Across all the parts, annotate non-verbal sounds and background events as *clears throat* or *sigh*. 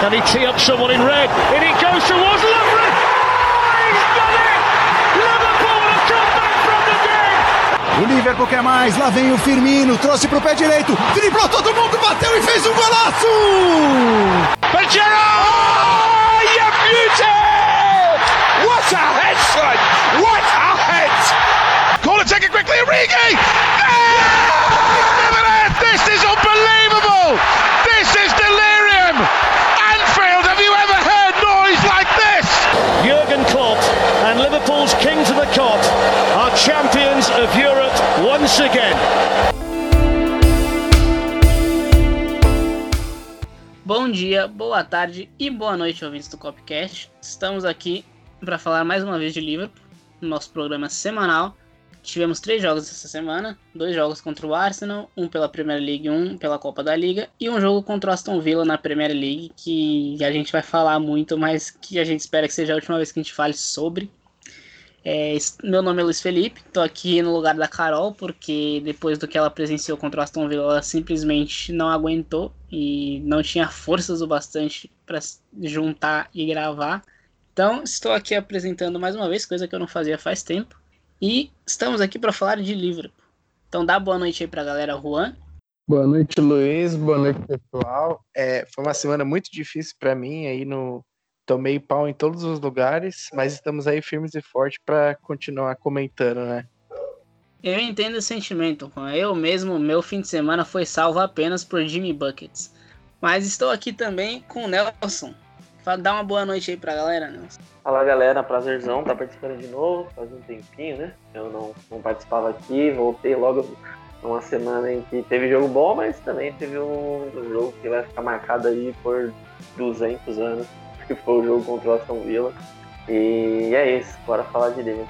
Can he tee up someone in red? In he goes towards Lovren. Oh, he's done it! Liverpool have come back from the dead. O Liverpool quer mais, lá vem o Firmino, trouxe pro pé direito, driblou todo mundo, bateu e fez um golaço! Pajero! Oh, you beauty! What a head, son! What a head! Corner taken quickly, Origi! Yeah! Again. Bom dia, boa tarde e boa noite, ouvintes do Copcast. Estamos aqui para falar mais uma vez de Liverpool, no nosso programa semanal. Tivemos três jogos essa semana, dois jogos contra o Arsenal, um pela Premier League, um pela Copa da Liga e um jogo contra o Aston Villa na Premier League que a gente vai falar muito, mas que a gente espera que seja a última vez que a gente fale sobre. É, meu nome é Luiz Felipe, estou aqui no lugar da Carol, porque depois do que ela presenciou contra o Aston Villa, ela simplesmente não aguentou e não tinha forças o bastante para juntar e gravar. Então, estou aqui apresentando mais uma vez, coisa que eu não fazia faz tempo. E estamos aqui para falar de Liverpool. Então, dá boa noite aí para a galera, Juan. Boa noite, Luiz. Boa noite, pessoal. É, foi uma semana muito difícil para mim aí no tomei pau em todos os lugares, mas estamos aí firmes e fortes para continuar comentando, né? Eu entendo o sentimento. Eu mesmo, meu fim de semana foi salvo apenas por Jimmy Buckets. Mas estou aqui também com o Nelson. Dá uma boa noite aí pra galera, Nelson. Fala galera, prazerzão, tá participando de novo, faz um tempinho, né? Eu não, não participava aqui, voltei logo numa semana em que teve jogo bom, mas também teve um, um jogo que vai ficar marcado aí por 200 anos, que foi o jogo contra o Aston Villa. E é isso, bora falar de Liverpool.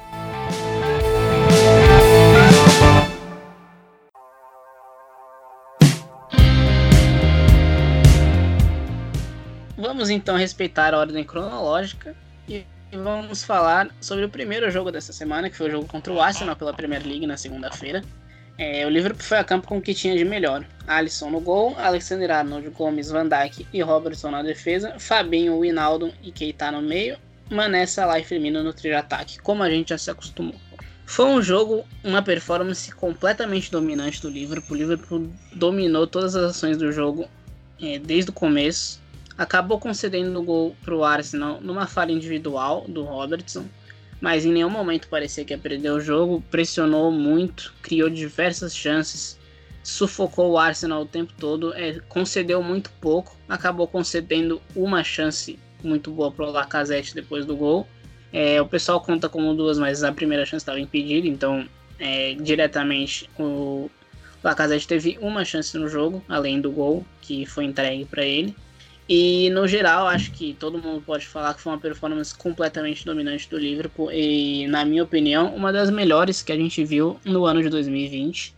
Vamos então respeitar a ordem cronológica e vamos falar sobre o primeiro jogo dessa semana, que foi o jogo contra o Arsenal pela Premier League na segunda-feira. É, o Liverpool foi a campo com o que tinha de melhor. Alisson no gol, Alexander Arnold, Gomes, Van Dijk e Robertson na defesa, Fabinho, Winaldo e Keita no meio, Mané, Salah e Firmino no trio ataque, como a gente já se acostumou. Foi um jogo, uma performance completamente dominante do Liverpool. O Liverpool dominou todas as ações do jogo é, desde o começo. Acabou concedendo o gol para o Arsenal numa falha individual do Robertson, mas em nenhum momento parecia que ia perder o jogo. Pressionou muito, criou diversas chances, sufocou o Arsenal o tempo todo, é, concedeu muito pouco, acabou concedendo uma chance muito boa para o Lacazette depois do gol. É, o pessoal conta como duas, mas a primeira chance estava impedida, então é, diretamente o Lacazette teve uma chance no jogo, além do gol que foi entregue para ele. E no geral, acho que todo mundo pode falar que foi uma performance completamente dominante do Liverpool e, na minha opinião, uma das melhores que a gente viu no ano de 2020,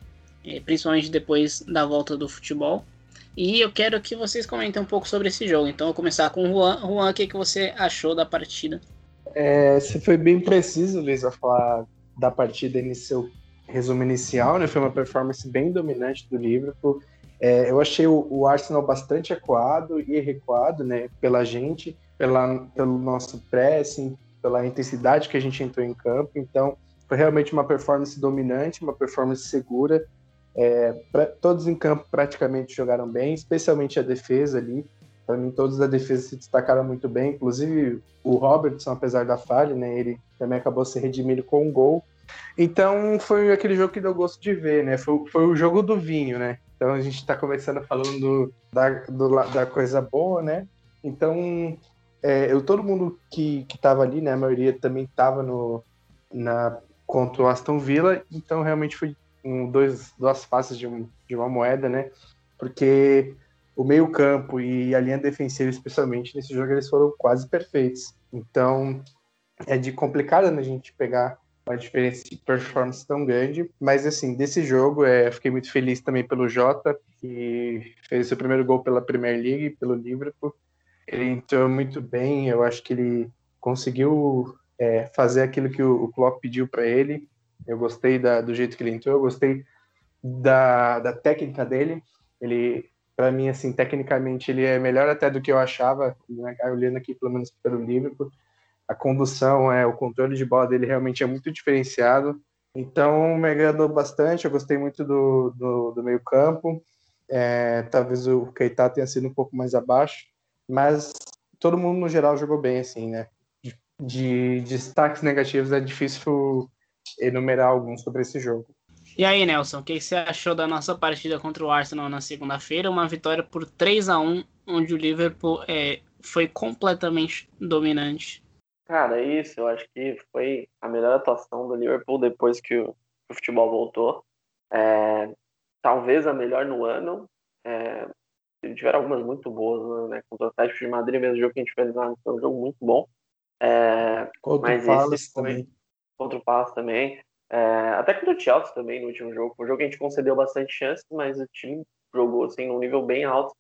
principalmente depois da volta do futebol. E eu quero que vocês comentem um pouco sobre esse jogo. Então, eu vou começar com o Juan. Juan, o que, que você achou da partida? É, você foi bem preciso, Luiz, a falar da partida em seu resumo inicial, né? Foi uma performance bem dominante do Liverpool. É, eu achei o, o, Arsenal bastante acuado e recuado, né, pela gente, pela, pelo nosso pressing, pela intensidade que a gente entrou em campo. Então, foi realmente uma performance dominante, uma performance segura. É, pra, todos em campo praticamente jogaram bem, especialmente a defesa ali. Para mim, todos da defesa se destacaram muito bem, inclusive o Robertson, apesar da falha, né, ele também acabou se redimindo com um gol. Então, foi aquele jogo que deu gosto de ver, né? Foi, foi o jogo do vinho, né? Então a gente está começando falando da, do, da coisa boa, né? Então, é, eu, todo mundo que estava ali, né? A maioria também estava no na contra o Aston Villa, então realmente foi um, dois, duas faces de, um, de uma moeda, né? Porque o meio campo e a linha defensiva, especialmente nesse jogo, eles foram quase perfeitos. Então, é de complicado né, a gente pegar uma diferença de performance tão grande. Mas, assim, desse jogo, é, fiquei muito feliz também pelo Jota, que fez seu primeiro gol pela Premier League, pelo Liverpool. Ele entrou muito bem, eu acho que ele conseguiu é, fazer aquilo que o, Klopp pediu para ele. Eu gostei da, do jeito que ele entrou, eu gostei da, da técnica dele. Ele para mim, assim, tecnicamente ele é melhor até do que eu achava, né? olhando aqui pelo menos pelo Liverpool. A condução, é, o controle de bola dele realmente é muito diferenciado. Então, me agradou bastante. Eu gostei muito do, do, do meio campo. É, talvez o Keita tenha sido um pouco mais abaixo, mas todo mundo no geral jogou bem, assim, né? De, de destaques negativos é difícil enumerar alguns sobre esse jogo. E aí, Nelson, o que você achou da nossa partida contra o Arsenal na segunda-feira? Uma vitória por 3 a 1 onde o Liverpool é, foi completamente dominante. Cara, é isso, eu acho que foi a melhor atuação do Liverpool depois que o, o futebol voltou. É, talvez a melhor no ano. É, tiveram algumas muito boas, né? Contra o Atlético de Madrid, mesmo jogo que a gente fez lá, foi um jogo muito bom. É, contra mas o Palace também. Contra o Palace também. É, até contra o Chelsea também no último jogo. Foi um jogo que a gente concedeu bastante chance, mas o time jogou assim num nível bem alto.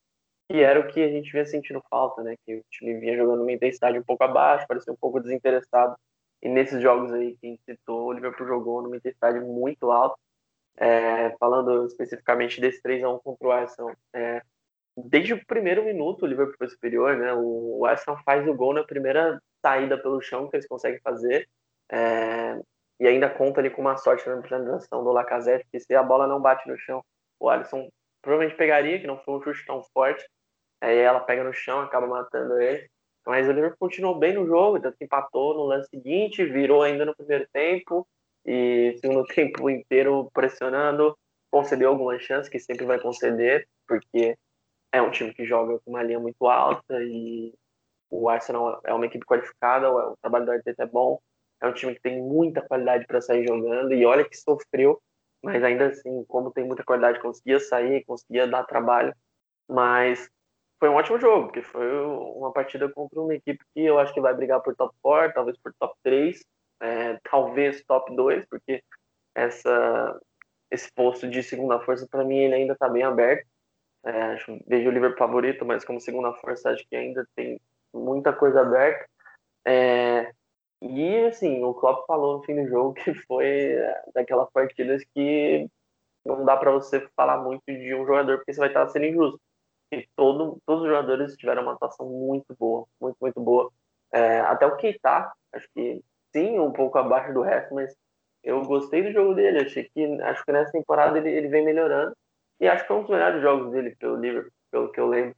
E era o que a gente vinha sentindo falta, né? Que o time vinha jogando uma intensidade um pouco abaixo, parecia um pouco desinteressado. E nesses jogos aí que a gente citou, o Liverpool jogou numa intensidade muito alta. É, falando especificamente desse 3x1 contra o Arsenal, é, desde o primeiro minuto o Liverpool foi superior, né? O, Arsenal faz o gol na primeira saída pelo chão que eles conseguem fazer. É, e ainda conta ali com uma sorte na transição do Lacazette, que se a bola não bate no chão, o Alisson provavelmente pegaria, que não foi um chute tão forte. Aí ela pega no chão, acaba matando ele. Mas o Liverpool continuou bem no jogo, tanto empatou no lance seguinte, virou ainda no primeiro tempo, e segundo *laughs* tempo inteiro pressionando, concedeu algumas chances, que sempre vai conceder, porque é um time que joga com uma linha muito alta e o Arsenal é uma equipe qualificada, o trabalho do Arteta é bom, é um time que tem muita qualidade para sair jogando e olha que sofreu, mas ainda assim, como tem muita qualidade, conseguia sair, conseguia dar trabalho. Mas foi um ótimo jogo, porque foi uma partida contra uma equipe que eu acho que vai brigar por top 4, talvez por top 3, é, talvez top 2, porque essa, esse posto de segunda força, para mim, ele ainda está bem aberto. É, vejo o Liverpool favorito, mas como segunda força, acho que ainda tem muita coisa aberta. É, e, assim, o Klopp falou no fim do jogo que foi é, daquelas partidas que não dá para você falar muito de um jogador porque você vai estar sendo injusto. E todo, todos os jogadores tiveram uma atuação muito boa, muito, muito boa. É, até o Keita, acho que sim, um pouco abaixo do resto, mas eu gostei do jogo dele. Achei que, acho que nessa temporada ele, ele vem melhorando. E acho que foi um dos melhores jogos dele pelo Liverpool, pelo que eu lembro.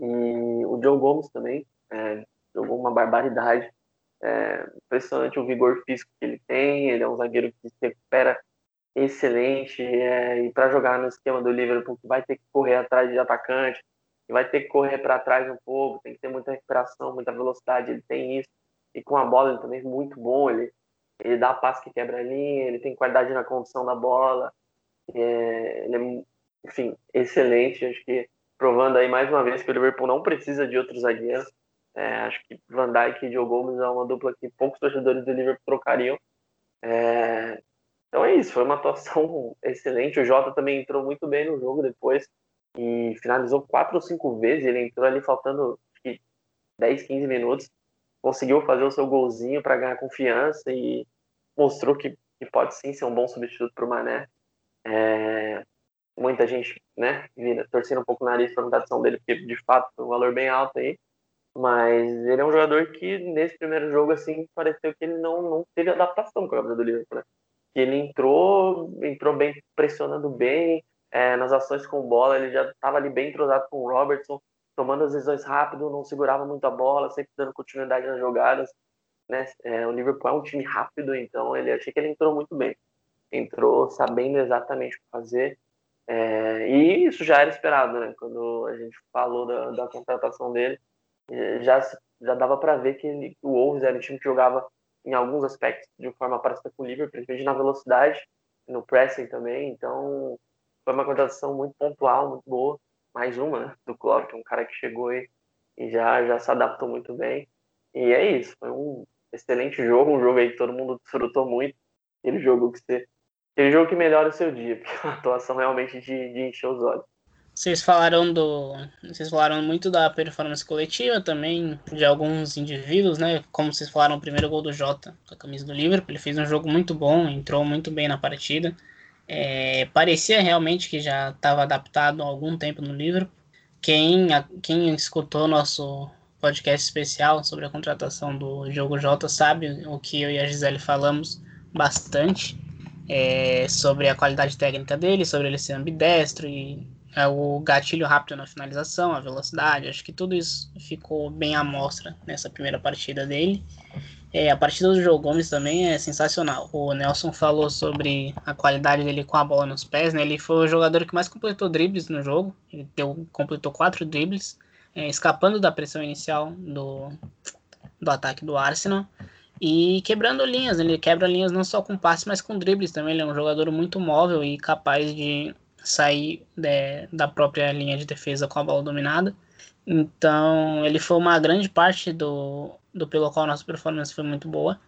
E o Joe Gomes também é, jogou uma barbaridade. É impressionante o vigor físico que ele tem. Ele é um zagueiro que se recupera excelente. É, e para jogar no esquema do Liverpool, vai ter que correr atrás de atacante, vai ter que correr para trás um pouco, tem que ter muita recuperação, muita velocidade. Ele tem isso. E com a bola ele também é muito bom. Ele, ele dá passe que quebra a linha, ele tem qualidade na condução da bola. É, ele é, enfim, excelente. Acho que provando aí mais uma vez que o Liverpool não precisa de outros zagueiros. É, acho que Van Dijk e Joe Gomes é uma dupla que poucos torcedores do Liverpool trocariam. É, então é isso, foi uma atuação *laughs* excelente. O Jota também entrou muito bem no jogo depois e finalizou quatro ou cinco vezes. Ele entrou ali faltando acho que 10, 15 minutos. Conseguiu fazer o seu golzinho para ganhar confiança e mostrou que, que, pode sim ser um bom substituto para o Mané. É, muita gente, né, torcendo um pouco o nariz para a mutação dele, porque de fato foi um valor bem alto aí. Mas ele é um jogador que, nesse primeiro jogo, assim, pareceu que ele não, não teve adaptação com a camisa do Liverpool, né? Que ele entrou, entrou bem, pressionando bem, é, nas ações com bola, ele já estava ali bem entrosado com o Robertson, tomando as decisões rápido, não segurava muito a bola, sempre dando continuidade nas jogadas, né? É, o Liverpool é um time rápido, então ele achei que ele entrou muito bem. Entrou sabendo exatamente o que fazer, é, e isso já era esperado, né? Quando a gente falou da, da contratação dele, já, já dava para ver que ele, o Wolves era um time que jogava em alguns aspectos de forma parecida com o Liverpool, principalmente na velocidade, no pressing também. Então, foi uma contratação muito pontual, muito boa. Mais uma né, do Klopp, que é um cara que chegou e, e já, já se adaptou muito bem. E é isso, foi um excelente jogo, um jogo aí que todo mundo desfrutou muito. Aquele jogo que você. Aquele jogo que melhora o seu dia, *laughs* porque uma atuação realmente de, de encher os olhos. Vocês falaram do. Vocês falaram muito da performance coletiva também, de alguns indivíduos, né? Como vocês falaram, o primeiro gol do Jota com a camisa do Liverpool. Ele fez um jogo muito bom, entrou muito bem na partida. É, parecia realmente que já estava adaptado há algum tempo no Liverpool. quem, quem escutou nosso podcast especial sobre a contratação do Diogo Jota sabe o que eu e a Gisele falamos bastante é, sobre a qualidade técnica dele, sobre ele ser ambidestro e é, o gatilho rápido na finalização, a velocidade. Acho que tudo isso ficou bem à mostra nessa primeira partida dele. É, a partida do João Gomes também é sensacional. O Nelson falou sobre a qualidade dele com a bola nos pés. Né? Ele foi o jogador que mais completou dribles no jogo. Ele deu, completou quatro dribles, é, escapando da pressão inicial do, do ataque do Arsenal. E quebrando linhas. Ele quebra linhas não só com passe, mas com dribles também. Ele é um jogador muito móvel e capaz de sair de, da própria linha de defesa com a bola dominada. Então, ele foi uma grande parte do, do pelo qual nossa performance foi muito boa.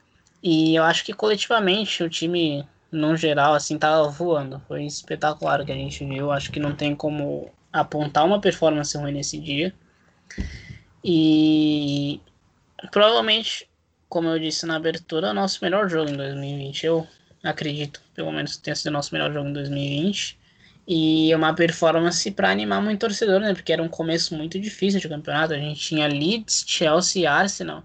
E eu acho que coletivamente o time, no geral, assim, tava voando. Foi espetacular o que a gente viu. Acho que não tem como apontar uma performance ruim nesse dia. E provavelmente, como eu disse na abertura, o nosso melhor jogo em 2020. Eu acredito, pelo menos, tenha sido o nosso melhor jogo em 2020. E uma performance para animar muito torcedor, né? Porque era um começo muito difícil de campeonato. A gente tinha Leeds, Chelsea e Arsenal.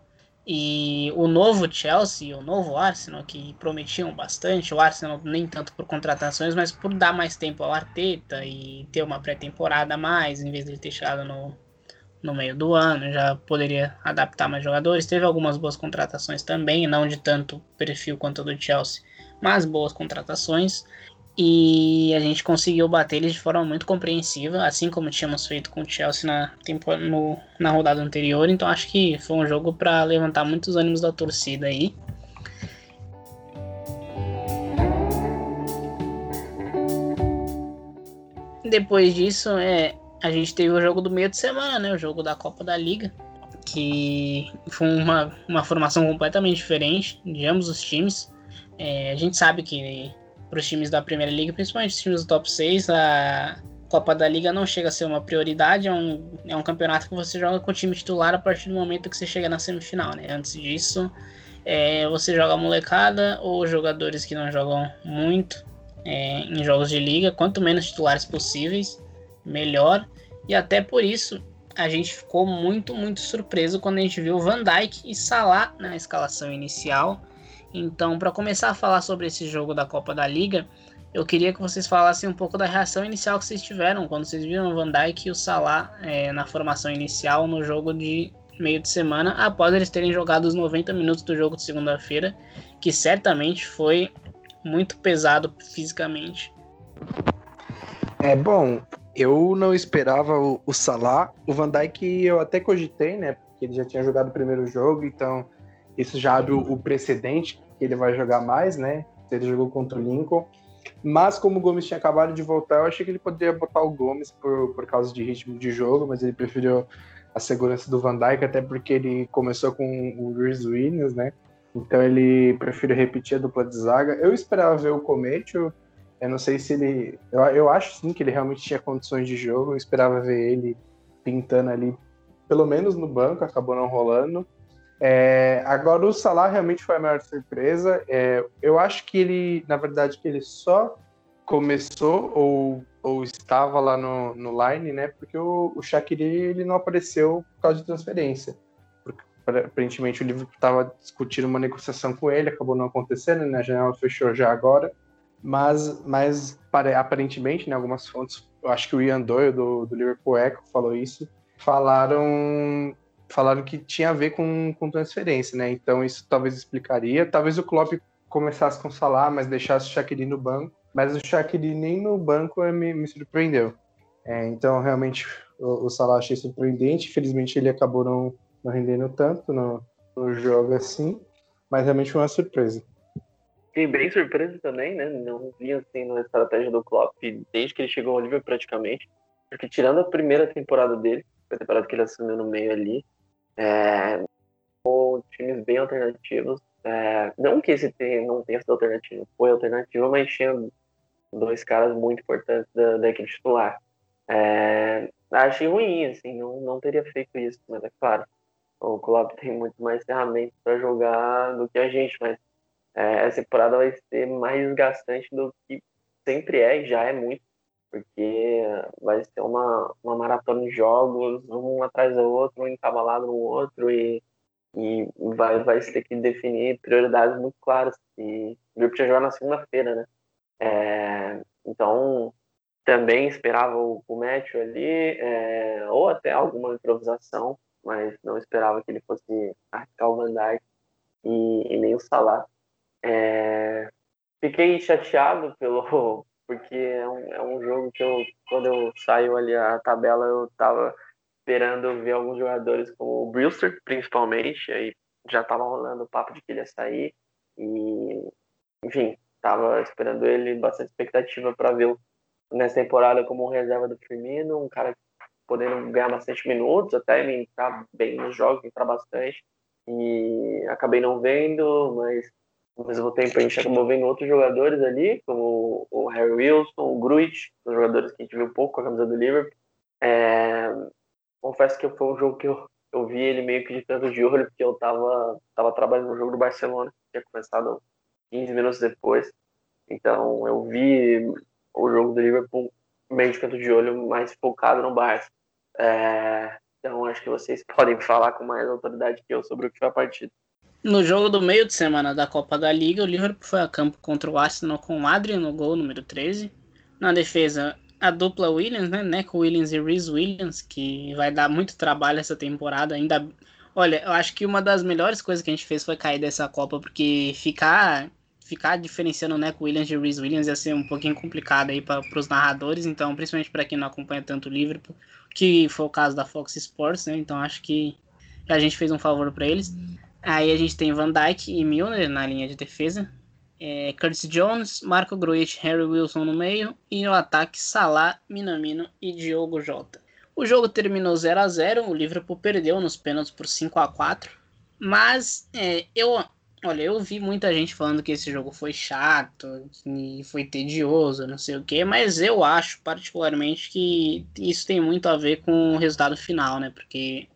E o novo Chelsea, o novo Arsenal, que prometiam bastante, o Arsenal nem tanto por contratações, mas por dar mais tempo ao Arteta e ter uma pré-temporada a mais, em vez de ter chegado no, no meio do ano, já poderia adaptar mais jogadores. Teve algumas boas contratações também, não de tanto perfil quanto do Chelsea, mas boas contratações e a gente conseguiu bater eles de forma muito compreensiva, assim como tínhamos feito com o Chelsea na, tempo, no, na rodada anterior. Então acho que foi um jogo para levantar muitos ânimos da torcida aí. Depois disso, é, a gente teve o jogo do meio de semana, né, o jogo da Copa da Liga, que foi uma, uma formação completamente diferente de ambos os times. É, a gente sabe que para os times da Primeira Liga, principalmente os times do top 6, a Copa da Liga não chega a ser uma prioridade, é um, é um campeonato que você joga com o time titular a partir do momento que você chega na semifinal, né? Antes disso, é, você joga molecada ou jogadores que não jogam muito é, em jogos de liga, quanto menos titulares possíveis, melhor. E até por isso a gente ficou muito, muito surpreso quando a gente viu Van Dijk e Salah na escalação inicial. Então, para começar a falar sobre esse jogo da Copa da Liga, eu queria que vocês falassem um pouco da reação inicial que vocês tiveram quando vocês viram o Van Dijk e o Salah é, na formação inicial no jogo de meio de semana, após eles terem jogado os 90 minutos do jogo de segunda-feira, que certamente foi muito pesado fisicamente. É bom, eu não esperava o, o Salah, o Van Dijk eu até cogitei, né, porque ele já tinha jogado o primeiro jogo, então isso já abre o, precedente que ele vai jogar mais, né? Ele jogou contra o Lincoln. Mas como o Gomes tinha acabado de voltar, eu achei que ele poderia botar o Gomes por, por causa de ritmo de jogo, mas ele preferiu a segurança do Van Dijk, até porque ele começou com o Reece Williams, né? Então ele prefere repetir a dupla de zaga. Eu esperava ver o Comete, eu, eu não sei se ele. Eu, eu acho sim que ele realmente tinha condições de jogo, eu esperava ver ele pintando ali, pelo menos no banco, acabou não rolando. É, agora o Salah realmente foi a maior surpresa. É, eu acho que ele, na verdade, que ele só começou ou, ou estava lá no, no line, né? Porque o, o Shaqiri ele não apareceu por causa de transferência. Porque, aparentemente o livro estava discutindo uma negociação com ele, acabou não acontecendo, né? A janela fechou já agora. Mas, mas aparentemente, né, algumas fontes, eu acho que o Ian Doyle do, do Liverpool Echo falou isso, falaram falaram que tinha a ver com, com transferência, né? Então isso talvez explicaria. Talvez o Klopp começasse com o Salah, mas deixasse o Shaqiri no banco. Mas o Shaqiri nem no banco me, me surpreendeu. É, então realmente o, o Salah achei surpreendente. Infelizmente ele acabou não, não rendendo tanto no, no jogo assim. Mas realmente foi uma surpresa. Fiquei bem surpreso também, né? Não vi assim na estratégia do Klopp desde que ele chegou ao nível praticamente. Porque tirando a primeira temporada dele, a temporada que ele assumiu no meio ali, é, ou times bem alternativos. É, não que esse não tenha sido alternativo, foi alternativo, mas tinha dois caras muito importantes da, da equipe titular. É, achei ruim, assim, não, não teria feito isso, mas é claro, o Klopp tem muito mais ferramentas para jogar do que a gente, mas é, essa temporada vai ser mais desgastante do que sempre é e já é muito. Porque vai ser uma, uma maratona de jogos, um atrás do outro, um encavalado no outro, e, e vai, vai ter que definir prioridades muito claras. E o Liverpool jogar na segunda-feira, né? É, então, também esperava o, o match ali, é, ou até alguma improvisação, mas não esperava que ele fosse arriscar o Van Dijk e, e nem o Salah. É, fiquei chateado pelo porque é um, é um jogo que eu quando eu saio ali a tabela eu tava esperando ver alguns jogadores como o Brewster principalmente aí já tava rolando o papo de que ele ia sair e enfim tava esperando ele bastante expectativa para vê-lo nessa temporada como reserva do Firmino um cara podendo ganhar bastante minutos até me entrar bem nos jogos entrar bastante e acabei não vendo mas ao mesmo tempo a gente acabou vendo outros jogadores ali, como o Harry Wilson, o Gruitch, os jogadores que a gente viu pouco com a camisa do Liverpool. É, confesso que foi um jogo que eu, eu vi ele meio que de canto de olho, porque eu tava, tava trabalhando no jogo do Barcelona, que tinha começado 15 minutos depois. Então eu vi o jogo do Liverpool meio de canto de olho, mais focado no Barça. É, então acho que vocês *laughs* podem falar com mais autoridade que eu sobre o que foi a partida. No jogo do meio de semana da Copa da Liga, o Liverpool foi a campo contra o Arsenal com o Adrian no gol, número 13. Na defesa, a dupla Williams, né? Neco Williams e Reese Williams, que vai dar muito trabalho essa temporada. Ainda. Olha, eu acho que uma das melhores coisas que a gente fez foi cair dessa Copa, porque ficar ficar diferenciando o Neco Williams e Reese Williams ia ser um pouquinho complicado aí para os narradores, então, principalmente para quem não acompanha tanto o Liverpool, que foi o caso da Fox Sports, né? Então acho que a gente fez um favor para eles. Aí a gente tem Van Dyke e Milner na linha de defesa. É, Curtis Jones, Marco Gruitch, Harry Wilson no meio. E no ataque, Salah, Minamino e Diogo Jota. O jogo terminou 0 a 0 O Liverpool perdeu nos pênaltis por 5 a 4 Mas é, eu, olha, eu vi muita gente falando que esse jogo foi chato, que foi tedioso, não sei o que. Mas eu acho particularmente que isso tem muito a ver com o resultado final, né? Porque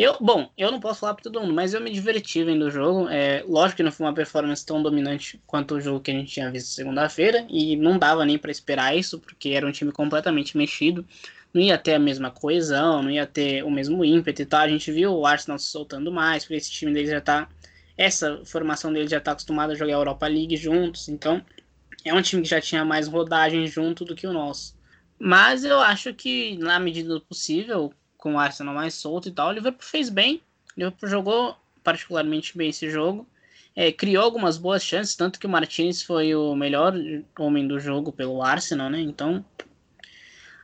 eu, bom, eu não posso falar para todo mundo, mas eu me diverti vendo o jogo. É, lógico que não foi uma performance tão dominante quanto o jogo que a gente tinha visto segunda-feira, e não dava nem para esperar isso, porque era um time completamente mexido. Não ia ter a mesma coesão, não ia ter o mesmo ímpeto e tal. A gente viu o Arsenal se soltando mais, porque esse time dele já tá. Essa formação dele já tá acostumada a jogar a Europa League juntos, então é um time que já tinha mais rodagem junto do que o nosso. Mas eu acho que, na medida do possível, com o Arsenal mais solto e tal. O Liverpool fez bem. O Liverpool jogou particularmente bem esse jogo. É, criou algumas boas chances, tanto que o Martinez foi o melhor homem do jogo pelo Arsenal, né? Então,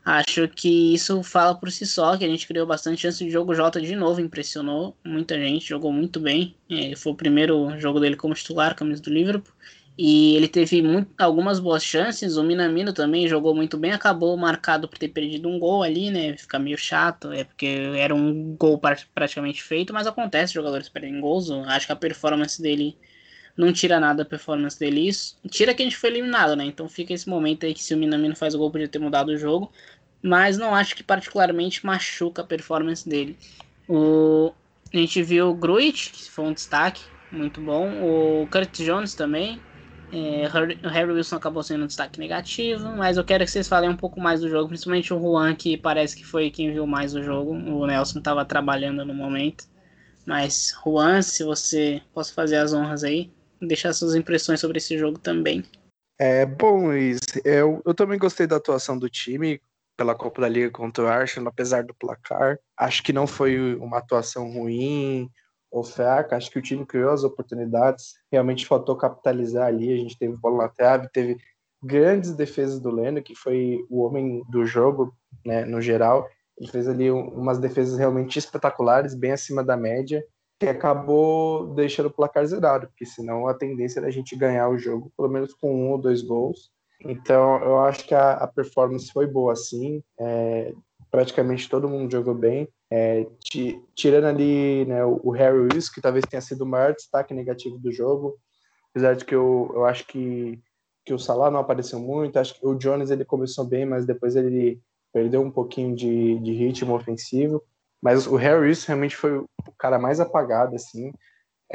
acho que isso fala por si só, que a gente criou bastante chance de jogo. Jota de novo impressionou muita gente, jogou muito bem. É, foi o primeiro jogo dele como titular, camisa do Liverpool. E ele teve muito, algumas boas chances. O Minamino também jogou muito bem. Acabou marcado por ter perdido um gol ali, né? Fica meio chato, é porque era um gol praticamente feito, mas acontece, jogadores perdem gols. Acho que a performance dele não tira nada a performance dele. Isso tira que a gente foi eliminado, né? Então fica esse momento aí que se o Minamino faz o gol, podia ter mudado o jogo. Mas não acho que particularmente machuca a performance dele. O... A gente viu o Gruit, que foi um destaque muito bom. O Kurt Jones também é, o Harry Wilson acabou sendo um destaque negativo, mas eu quero que vocês falem um pouco mais do jogo, principalmente o Juan, que parece que foi quem viu mais o jogo. O Nelson estava trabalhando no momento. Mas, Juan, se você possa fazer as honras aí, deixar suas impressões sobre esse jogo também. É bom, Luiz. Eu, eu também gostei da atuação do time pela Copa da Liga contra o Arsenal, apesar do placar. Acho que não foi uma atuação ruim ou fraca. Acho que o time criou as oportunidades, realmente faltou capitalizar ali. A gente teve bola na trave, teve grandes defesas do Leno, que foi o homem do jogo, né, no geral. Ele fez ali umas defesas realmente espetaculares, bem acima da média, que acabou deixando o placar zerado, porque senão a tendência era a gente ganhar o jogo, pelo menos com um ou dois gols. Então, eu acho que a, a performance foi boa, sim. É, praticamente todo mundo jogou bem. É, tirando ali né, o Harry Wilson, que talvez tenha sido o maior destaque negativo do jogo, apesar de que eu, eu acho que, que o Salah não apareceu muito, acho que o Jones ele começou bem, mas depois ele perdeu um pouquinho de, de ritmo ofensivo, mas o Harry Wilson realmente foi o cara mais apagado, assim,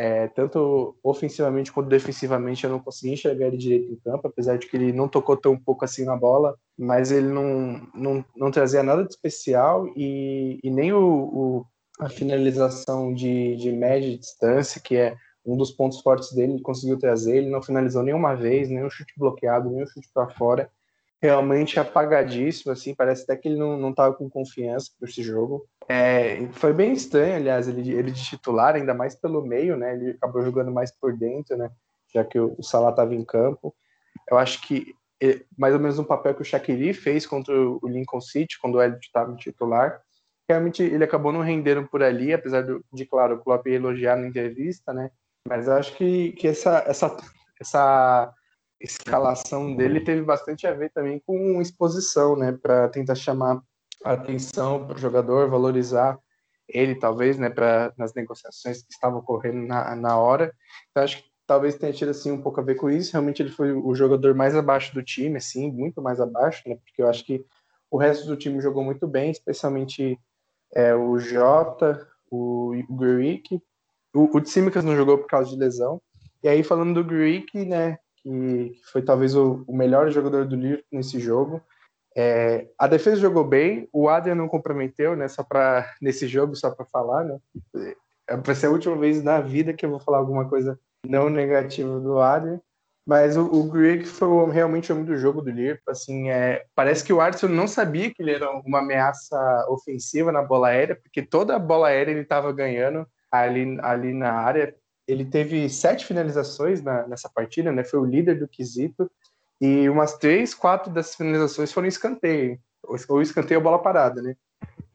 É, tanto ofensivamente quanto defensivamente eu não consegui enxergar ele direito em campo, apesar de que ele não tocou tão pouco assim na bola, mas ele não, não, não trazia nada de especial e, e nem o, o, a finalização de, de média distância, que é um dos pontos fortes dele, ele conseguiu trazer, ele não finalizou nenhuma vez, nenhum chute bloqueado, nenhum chute para fora, realmente apagadíssimo, assim, parece até que ele não, não tava com confiança para esse jogo. É, foi bem estranho, aliás, ele, ele de titular, ainda mais pelo meio, né, ele acabou jogando mais por dentro, né, já que o, o Salah estava em campo. Eu acho que ele, mais ou menos um papel que o Shaqiri fez contra o Lincoln City, quando o Elliot estava titular, realmente ele acabou não rendendo por ali, apesar de, de claro, o Klopp elogiar na entrevista, né, mas eu acho que, que essa, essa, essa escalação dele teve bastante a ver também com exposição, né, para tentar chamar atenção para o jogador, valorizar ele, talvez, né, para nas negociações que estavam ocorrendo na, na hora. Então, acho que talvez tenha tido assim um pouco a ver com isso. Realmente ele foi o jogador mais abaixo do time, assim, muito mais abaixo, né, porque eu acho que o resto do time jogou muito bem, especialmente é, o Jota, o, o Greek. O, o Tsimikas não jogou por causa de lesão. E aí, falando do Greek, né, que, foi talvez o, o, melhor jogador do Liverpool nesse jogo. É, a defesa jogou bem, o Adrian não comprometeu, né? Só para nesse jogo, só para falar, né? É, vai ser a última vez na vida que eu vou falar alguma coisa não negativa do Adrian. Mas o, o Greg foi realmente o homem do jogo do Liverpool. Assim, é, parece que o Arsenal não sabia que ele era uma ameaça ofensiva na bola aérea, porque toda a bola aérea ele estava ganhando ali, ali na área ele teve sete finalizações na, nessa partida, né? Foi o líder do quesito. E umas três, quatro dessas finalizações foram escanteio, ou escanteio bola parada, né?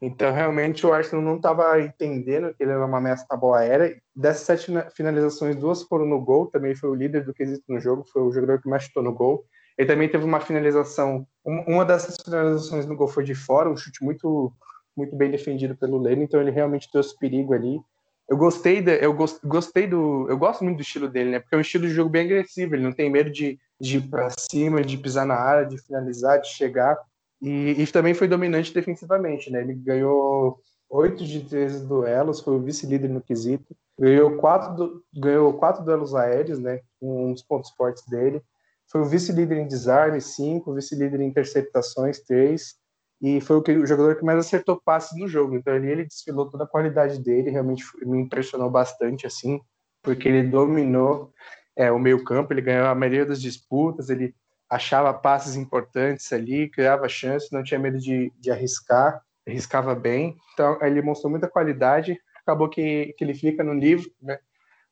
Então, realmente, o Arsenal não estava entendendo que ele era uma ameaça na bola aérea. Dessas sete finalizações, duas foram no gol, também foi o líder do quesito no jogo, foi o jogador que mais chutou no gol. Ele também teve uma finalização, uma dessas finalizações no gol foi de fora, um chute muito, muito bem defendido pelo Leno, então ele realmente trouxe perigo ali eu gostei, eu gostei do. Eu gosto muito do estilo dele, né? Porque é um estilo de jogo bem agressivo, ele não tem medo de, de ir para cima, de pisar na área, de finalizar, de chegar. E, e também foi dominante defensivamente, né? Ele ganhou oito de 13 duelos, foi o vice-líder no quesito. Ganhou quatro, ganhou quatro duelos aéreos, né? Um dos pontos fortes dele. Foi o vice-líder em desarme, cinco, vice-líder em interceptações, três e foi o, que, o jogador que mais acertou passes no jogo. Então ali ele desfilou toda a qualidade dele, realmente me impressionou bastante, assim, porque ele dominou é, o meio campo, ele ganhou a maioria das disputas, ele achava passes importantes ali, criava chances, não tinha medo de, de arriscar, arriscava bem. Então ele mostrou muita qualidade, acabou que, que ele fica no livro, né?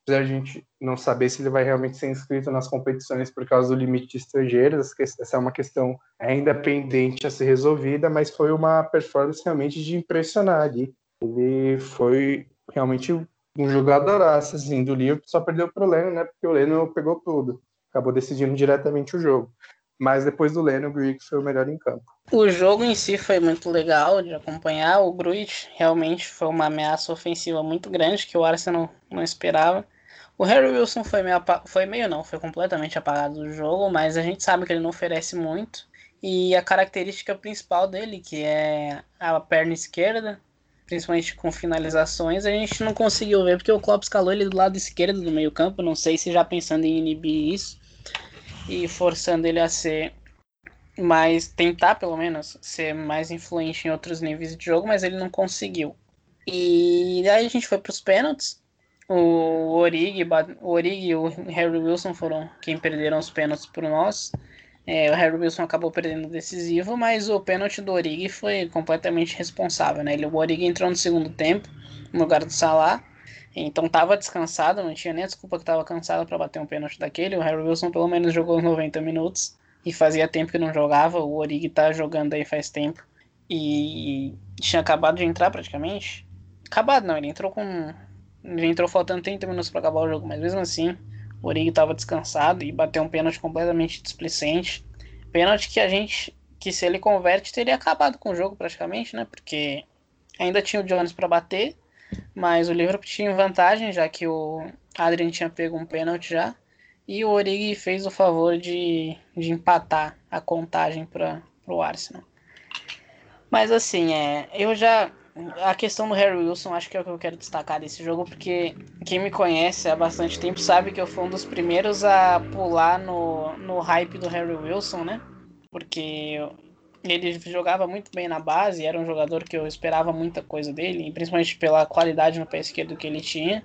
apesar de a gente não saber se ele vai realmente ser inscrito nas competições por causa do limite de estrangeiros, essa é uma questão ainda pendente a ser resolvida, mas foi uma performance realmente de impressionar ali. Ele foi realmente um jogador assim, do Liverpool, só perdeu para o Leno, né? Porque o Leno pegou tudo, acabou decidindo diretamente o jogo. Mas depois do Leno, o Greek foi o melhor em campo. O jogo em si foi muito legal de acompanhar. O Gruitch realmente foi uma ameaça ofensiva muito grande que o Arsenal não esperava. O Harry Wilson foi meio, foi meio não, foi completamente apagado do jogo, mas a gente sabe que ele não oferece muito. E a característica principal dele, que é a perna esquerda, principalmente com finalizações, a gente não conseguiu ver porque o Klopp escalou ele do lado esquerdo do meio campo, não sei se já pensando em inibir isso e forçando ele a ser mais tentar pelo menos ser mais influente em outros níveis de jogo, mas ele não conseguiu. E aí a gente foi para os pênaltis. O Origi, o Origi e o Harry Wilson foram quem perderam os pênaltis por nós. É, o Harry Wilson acabou perdendo o decisivo, mas o pênalti do Origi foi completamente responsável. Né? Ele, o Origi entrou no segundo tempo, no lugar do Salah, então tava descansado, não tinha nem desculpa que tava cansado para bater um pênalti daquele. O Harry Wilson pelo menos jogou os 90 minutos e fazia tempo que não jogava. O Origi tá jogando aí faz tempo e tinha acabado de entrar praticamente. Acabado não, ele entrou com ele entrou faltando 30 minutos para acabar o jogo, mas mesmo assim, Origi estava descansado e bateu um pênalti completamente displicente. Pênalti que a gente, que se ele converte, teria acabado com o jogo praticamente, né? Porque ainda tinha o Jones para bater, mas o Liverpool tinha vantagem, já que o Adrian tinha pego um pênalti já. E o Origi fez o favor de, de empatar a contagem para o Arsenal. Mas assim, é, eu já a questão do Harry Wilson acho que é o que eu quero destacar desse jogo, porque quem me conhece há bastante tempo sabe que eu fui um dos primeiros a pular no, no hype do Harry Wilson, né? Porque ele jogava muito bem na base, era um jogador que eu esperava muita coisa dele, principalmente pela qualidade no pé esquerdo que ele tinha.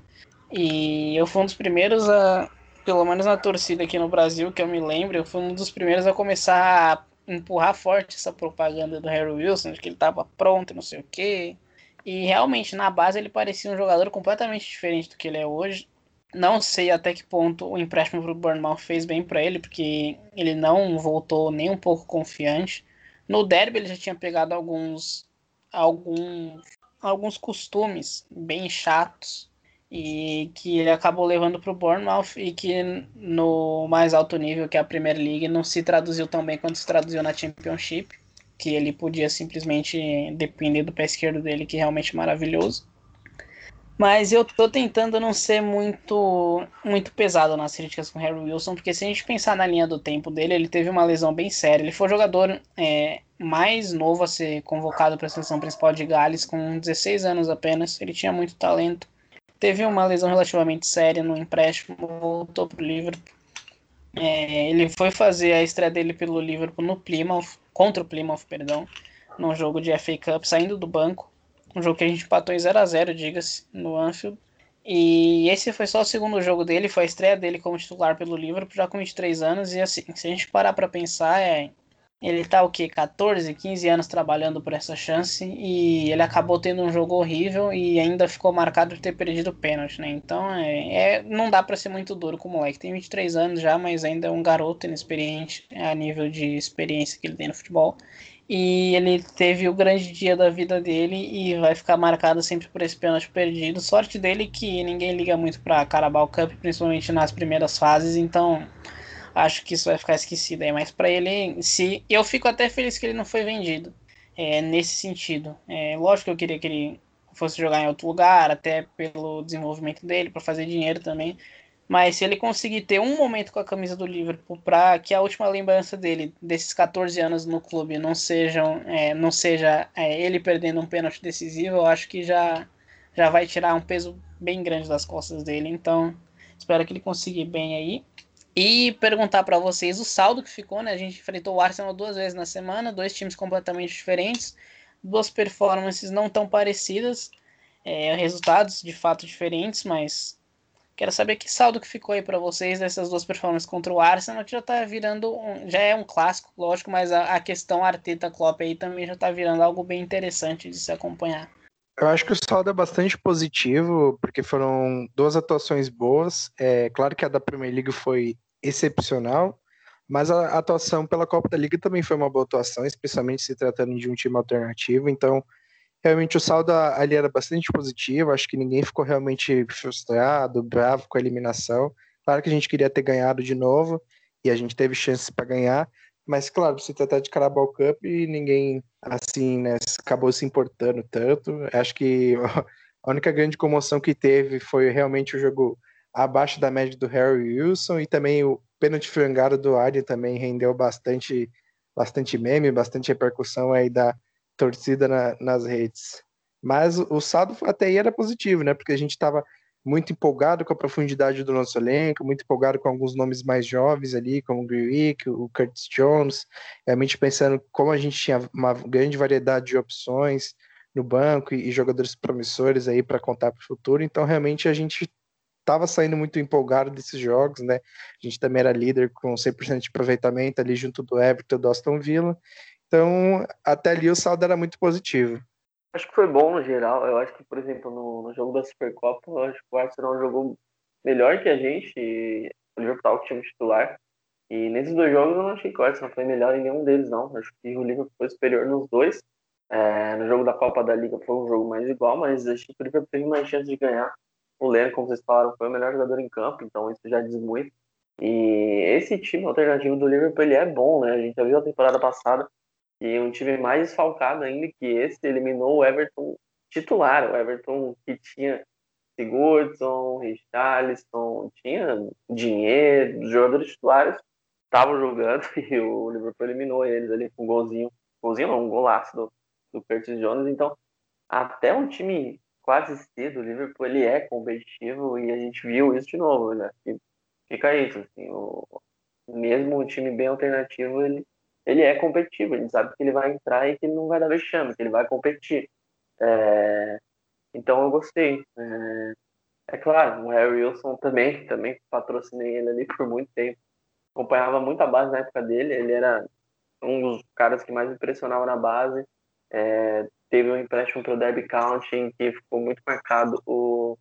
E eu fui um dos primeiros a, pelo menos na torcida aqui no Brasil, que eu me lembro, eu fui um dos primeiros a começar a empurrar forte essa propaganda do Harry Wilson, de que ele estava pronto, não sei o quê. E realmente, na base, ele parecia um jogador completamente diferente do que ele é hoje. Não sei até que ponto o empréstimo para o Bournemouth fez bem para ele, porque ele não voltou nem um pouco confiante. No derby ele já tinha pegado alguns alguns alguns costumes bem chatos e que ele acabou levando para o Bournemouth e que no mais alto nível que é a Premier League não se traduziu tão bem quanto se traduziu na Championship, que ele podia simplesmente depender do pé esquerdo dele, que é realmente maravilhoso. Mas eu tô tentando não ser muito muito pesado nas críticas com o Harry Wilson, porque se a gente pensar na linha do tempo dele, ele teve uma lesão bem séria. Ele foi o jogador é, mais novo a ser convocado para a seleção principal de Gales, com 16 anos apenas. Ele tinha muito talento teve uma lesão relativamente séria no empréstimo, voltou para o Liverpool. É, ele foi fazer a estreia dele pelo Liverpool no Plymouth, contra o Plymouth, perdão, num jogo de FA Cup, saindo do banco. Um jogo que a gente empatou em 0 a 0 diga-se, no Anfield. E esse foi só o segundo jogo dele, foi a estreia dele como titular pelo Liverpool, já com 23 anos. E assim, se a gente parar para pensar, é, ele tá o que 14, 15 anos trabalhando por essa chance e ele acabou tendo um jogo horrível e ainda ficou marcado por ter perdido o pênalti, né? Então é, é não dá para ser muito duro com o moleque. Tem 23 anos já, mas ainda é um garoto inexperiente a nível de experiência que ele tem no futebol. E ele teve o grande dia da vida dele e vai ficar marcado sempre por esse pênalti perdido. Sorte dele que ninguém liga muito para Carabao Cup, principalmente nas primeiras fases, então acho que isso vai ficar esquecido aí. Mas para ele, se eu fico até feliz que ele não foi vendido. É, nesse sentido. É, lógico que eu queria que ele fosse jogar em outro lugar, até pelo desenvolvimento dele, para fazer dinheiro também. Mas se ele conseguir ter um momento com a camisa do Liverpool para que a última lembrança dele desses 14 anos no clube não sejam, é, não seja é, ele perdendo um pênalti decisivo, eu acho que já já vai tirar um peso bem grande das costas dele. Então espero que ele consiga bem aí. E perguntar para vocês o saldo que ficou, né? A gente enfrentou o Arsenal duas vezes na semana, dois times completamente diferentes, duas performances não tão parecidas, é, resultados de fato diferentes, mas quero saber que saldo que ficou aí para vocês dessas duas performances contra o Arsenal, que já tá virando, um, já é um clássico, lógico, mas a, a questão Arteta Klopp aí também já tá virando algo bem interessante de se acompanhar. Eu acho que o saldo é bastante positivo, porque foram duas atuações boas. É claro que a da Premier League foi excepcional, mas a atuação pela Copa da Liga também foi uma boa atuação, especialmente se tratando de um time alternativo. Então, realmente o saldo ali era bastante positivo. Acho que ninguém ficou realmente frustrado, bravo com a eliminação. Claro que a gente queria ter ganhado de novo e a gente teve chances para ganhar, mas claro, se tratar de Carabao Cup, ninguém assim, né, acabou se importando tanto. Acho que *laughs* a única grande comoção que teve foi realmente o jogo abaixo da média do Harry Wilson e também o pênalti frangado do Arden também rendeu bastante, bastante meme, bastante repercussão aí da torcida na, nas redes. Mas o saldo até aí era positivo, né? Porque a gente estava muito empolgado com a profundidade do nosso elenco, muito empolgado com alguns nomes mais jovens ali, como o Grewick, o Curtis Jones, realmente pensando como a gente tinha uma grande variedade de opções no banco e, e jogadores promissores aí para contar para o futuro. Então, realmente, a gente estava saindo muito empolgado desses jogos, né? A gente também era líder com 100% de aproveitamento ali junto do Everton do Aston Villa. Então, até ali o saldo era muito positivo. Acho que foi bom no geral. Eu acho que, por exemplo, no, no jogo da Supercopa, eu acho que o Arsenal jogou melhor que a gente. O Liverpool que time titular. E nesses dois jogos eu não achei que o Arsenal foi melhor em nenhum deles, não. Acho que o Liverpool foi superior nos dois. É, no jogo da Copa da Liga foi um jogo mais igual, mas acho que o Liverpool teve mais chance de ganhar. O Leno, como vocês falaram, foi o melhor jogador em campo, então isso já diz muito. E esse time alternativo do Liverpool ele é bom, né? A gente já viu a temporada passada e um time mais desfalcado ainda que esse eliminou o Everton titular, o Everton que tinha Sigurdsson, Richarlison, tinha dinheiro, os jogadores titulares estavam jogando *laughs* e o Liverpool eliminou eles ali com um golzinho, golzinho não, um golaço do, do Curtis Jones, então até um time quase cedo, o Liverpool ele é competitivo e a gente viu isso de novo, né? E fica isso, assim, o, mesmo um time bem alternativo, ele, ele é competitivo, ele sabe que ele vai entrar e que ele não vai dar vexame, que ele vai competir. É, então eu gostei. É, é, claro, o Harry Wilson também, também patrocinei ele ali por muito tempo. Acompanhava muito a base na época dele, ele era um dos caras que mais impressionava na base. É, teve um empréstimo para o Derby County em que ficou muito marcado o,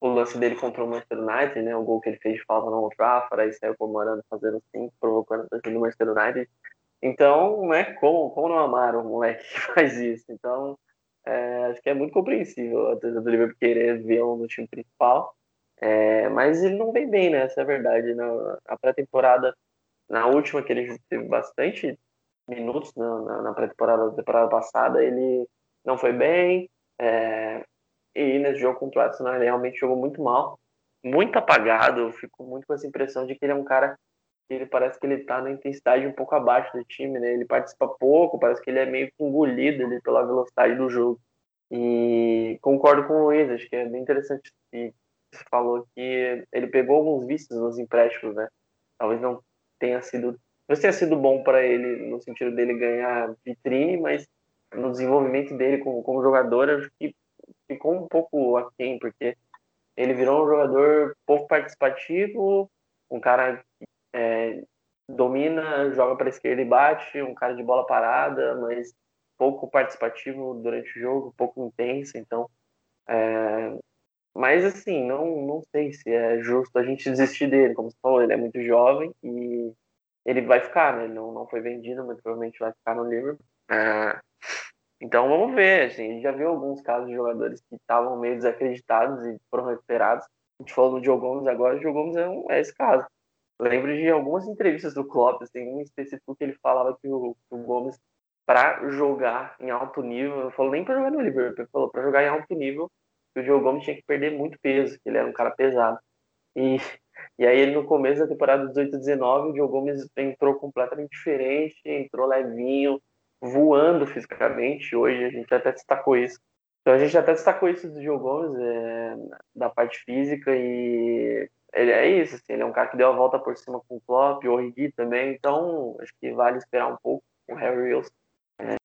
o lance dele contra o Manchester United, né? O gol que ele fez de falta no Old Trafford, aí saiu comemorando, fazendo cinco, provocando a torcida do Manchester United. Então, né, como, como não amar um moleque *laughs* que faz isso? Então, é, acho que é muito compreensível a torcida do Liverpool querer vê-lo no time principal. É, mas ele não vem bem, né? Essa é a verdade. Na, pré-temporada, na última que ele teve bastante minutos né, na, na pré-temporada da temporada passada, ele não foi bem. É, e nesse jogo contra o Arsenal ele realmente jogou muito mal, muito apagado. Eu fico muito com essa impressão de que ele é um cara que ele parece que ele tá na intensidade um pouco abaixo do time, né? Ele participa pouco, parece que ele é meio engolido ali pela velocidade do jogo. E concordo com o Luiz, acho que é bem interessante que você falou que ele pegou alguns vícios nos empréstimos, né? Talvez não tenha sido, não tenha sido bom para ele no sentido dele ganhar vitrine, mas no desenvolvimento dele como, como jogador, acho que ficou um pouco aquém, porque ele virou um jogador pouco participativo, um cara que é, domina, joga para esquerda e bate, um cara de bola parada, mas pouco participativo durante o jogo, pouco intenso, então é... mas assim, não, não sei se é justo a gente desistir dele, como você falou, ele é muito jovem e ele vai ficar, né? Ele não, não foi vendido, mas provavelmente vai ficar no Liverpool. É... Então vamos ver, assim, a gente já viu alguns casos de jogadores que estavam meio desacreditados e foram recuperados. A gente falou do Diogo Gomes agora, o Diogo Gomes é, um, é esse caso. Lembro de algumas entrevistas do Klopp, assim, um específico que ele falava que o, o Gomes, para jogar em alto nível, eu falo nem para jogar no Liverpool, ele falou para jogar em alto nível, que o Diogo Gomes tinha que perder muito peso, que ele era um cara pesado. E, e aí ele no começo da temporada 18-19, o Diogo Gomes entrou completamente diferente, entrou levinho, voando fisicamente. Hoje a gente até destacou isso. Então a gente até destacou isso do Diogo Gomes, é, da parte física, e ele é isso, assim, ele é um cara que deu a volta por cima com o Klopp, o Origi também, então acho que vale esperar um pouco o Harry Wilson. É,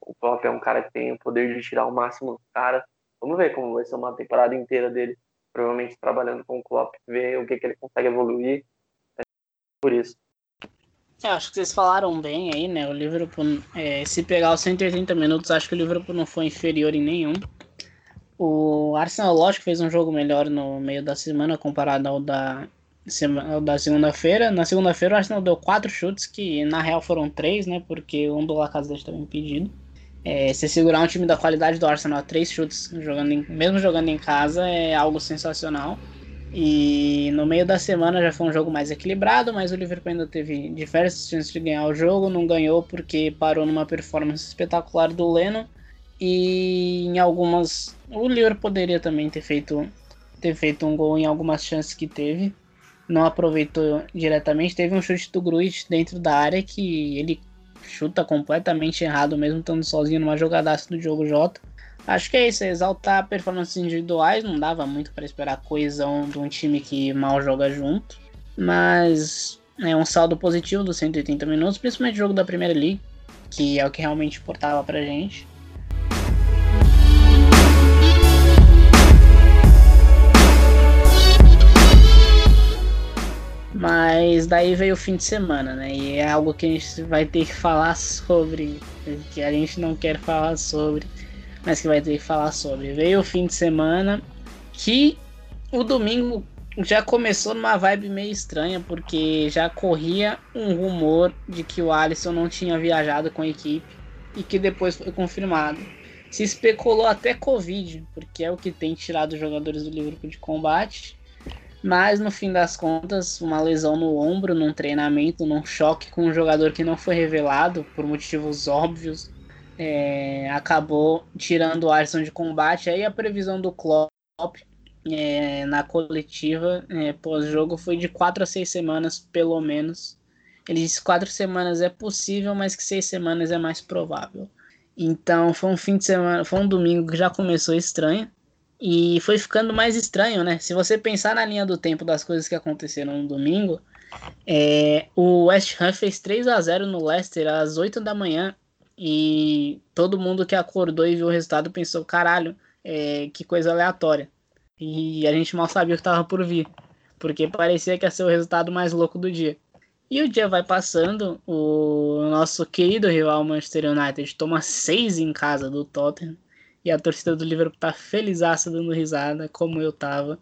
o Klopp é um cara que tem o poder de tirar o máximo do cara. Vamos ver como vai ser uma temporada inteira dele, provavelmente trabalhando com o Klopp, ver o que, que ele consegue evoluir. É, por isso. É, acho que vocês falaram bem aí, né? O Liverpool, é, se pegar os 180 minutos, acho que o Liverpool não foi inferior em nenhum. O Arsenal, lógico, fez um jogo melhor no meio da semana comparado ao da, ao da segunda-feira. Na segunda-feira, o Arsenal deu quatro chutes, que na real foram três, né? Porque um do Lacazette estava impedido. É, se segurar um time da qualidade do Arsenal a três chutes, jogando em, mesmo jogando em casa, é algo sensacional. E no meio da semana já foi um jogo mais equilibrado, mas o Liverpool ainda teve diversas chances de ganhar o jogo, não ganhou porque parou numa performance espetacular do Leno. E em algumas. O Liverpool poderia também ter feito, ter feito um gol em algumas chances que teve. Não aproveitou diretamente. Teve um chute do Gruitch dentro da área que ele chuta completamente errado, mesmo estando sozinho numa jogadaça do jogo J. Acho que é isso, exaltar performances individuais, não dava muito para esperar coesão de um time que mal joga junto, mas é um saldo positivo dos 180 minutos, principalmente o jogo da Primeira League, que é o que realmente importava pra gente. Mas daí veio o fim de semana, né? E é algo que a gente vai ter que falar sobre, que a gente não quer falar sobre mas que vai ter que falar sobre. Veio o fim de semana que o domingo já começou numa vibe meio estranha, porque já corria um rumor de que o Alisson não tinha viajado com a equipe e que depois foi confirmado. Se especulou até Covid, porque é o que tem tirado os jogadores do Liverpool de combate. Mas no fim das contas, uma lesão no ombro, num treinamento, num choque com um jogador que não foi revelado por motivos óbvios, é, acabou tirando o Alisson de combate. Aí a previsão do Klopp é, na coletiva é, pós-jogo foi de quatro a seis semanas, pelo menos. Ele disse quatro semanas é possível, mas que seis semanas é mais provável. Então foi um fim de semana, foi um domingo que já começou estranho. E foi ficando mais estranho, né? Se você pensar na linha do tempo das coisas que aconteceram no domingo, é, o West Ham fez 3 a 0 no Leicester às 8 da manhã. E todo mundo que acordou e viu o resultado pensou: caralho, é, que coisa aleatória. E a gente mal sabia o que estava por vir, porque parecia que ia ser o resultado mais louco do dia. E o dia vai passando, o nosso querido rival Manchester United toma seis em casa do Tottenham. E a torcida do Liverpool tá felizaça dando risada, como eu tava.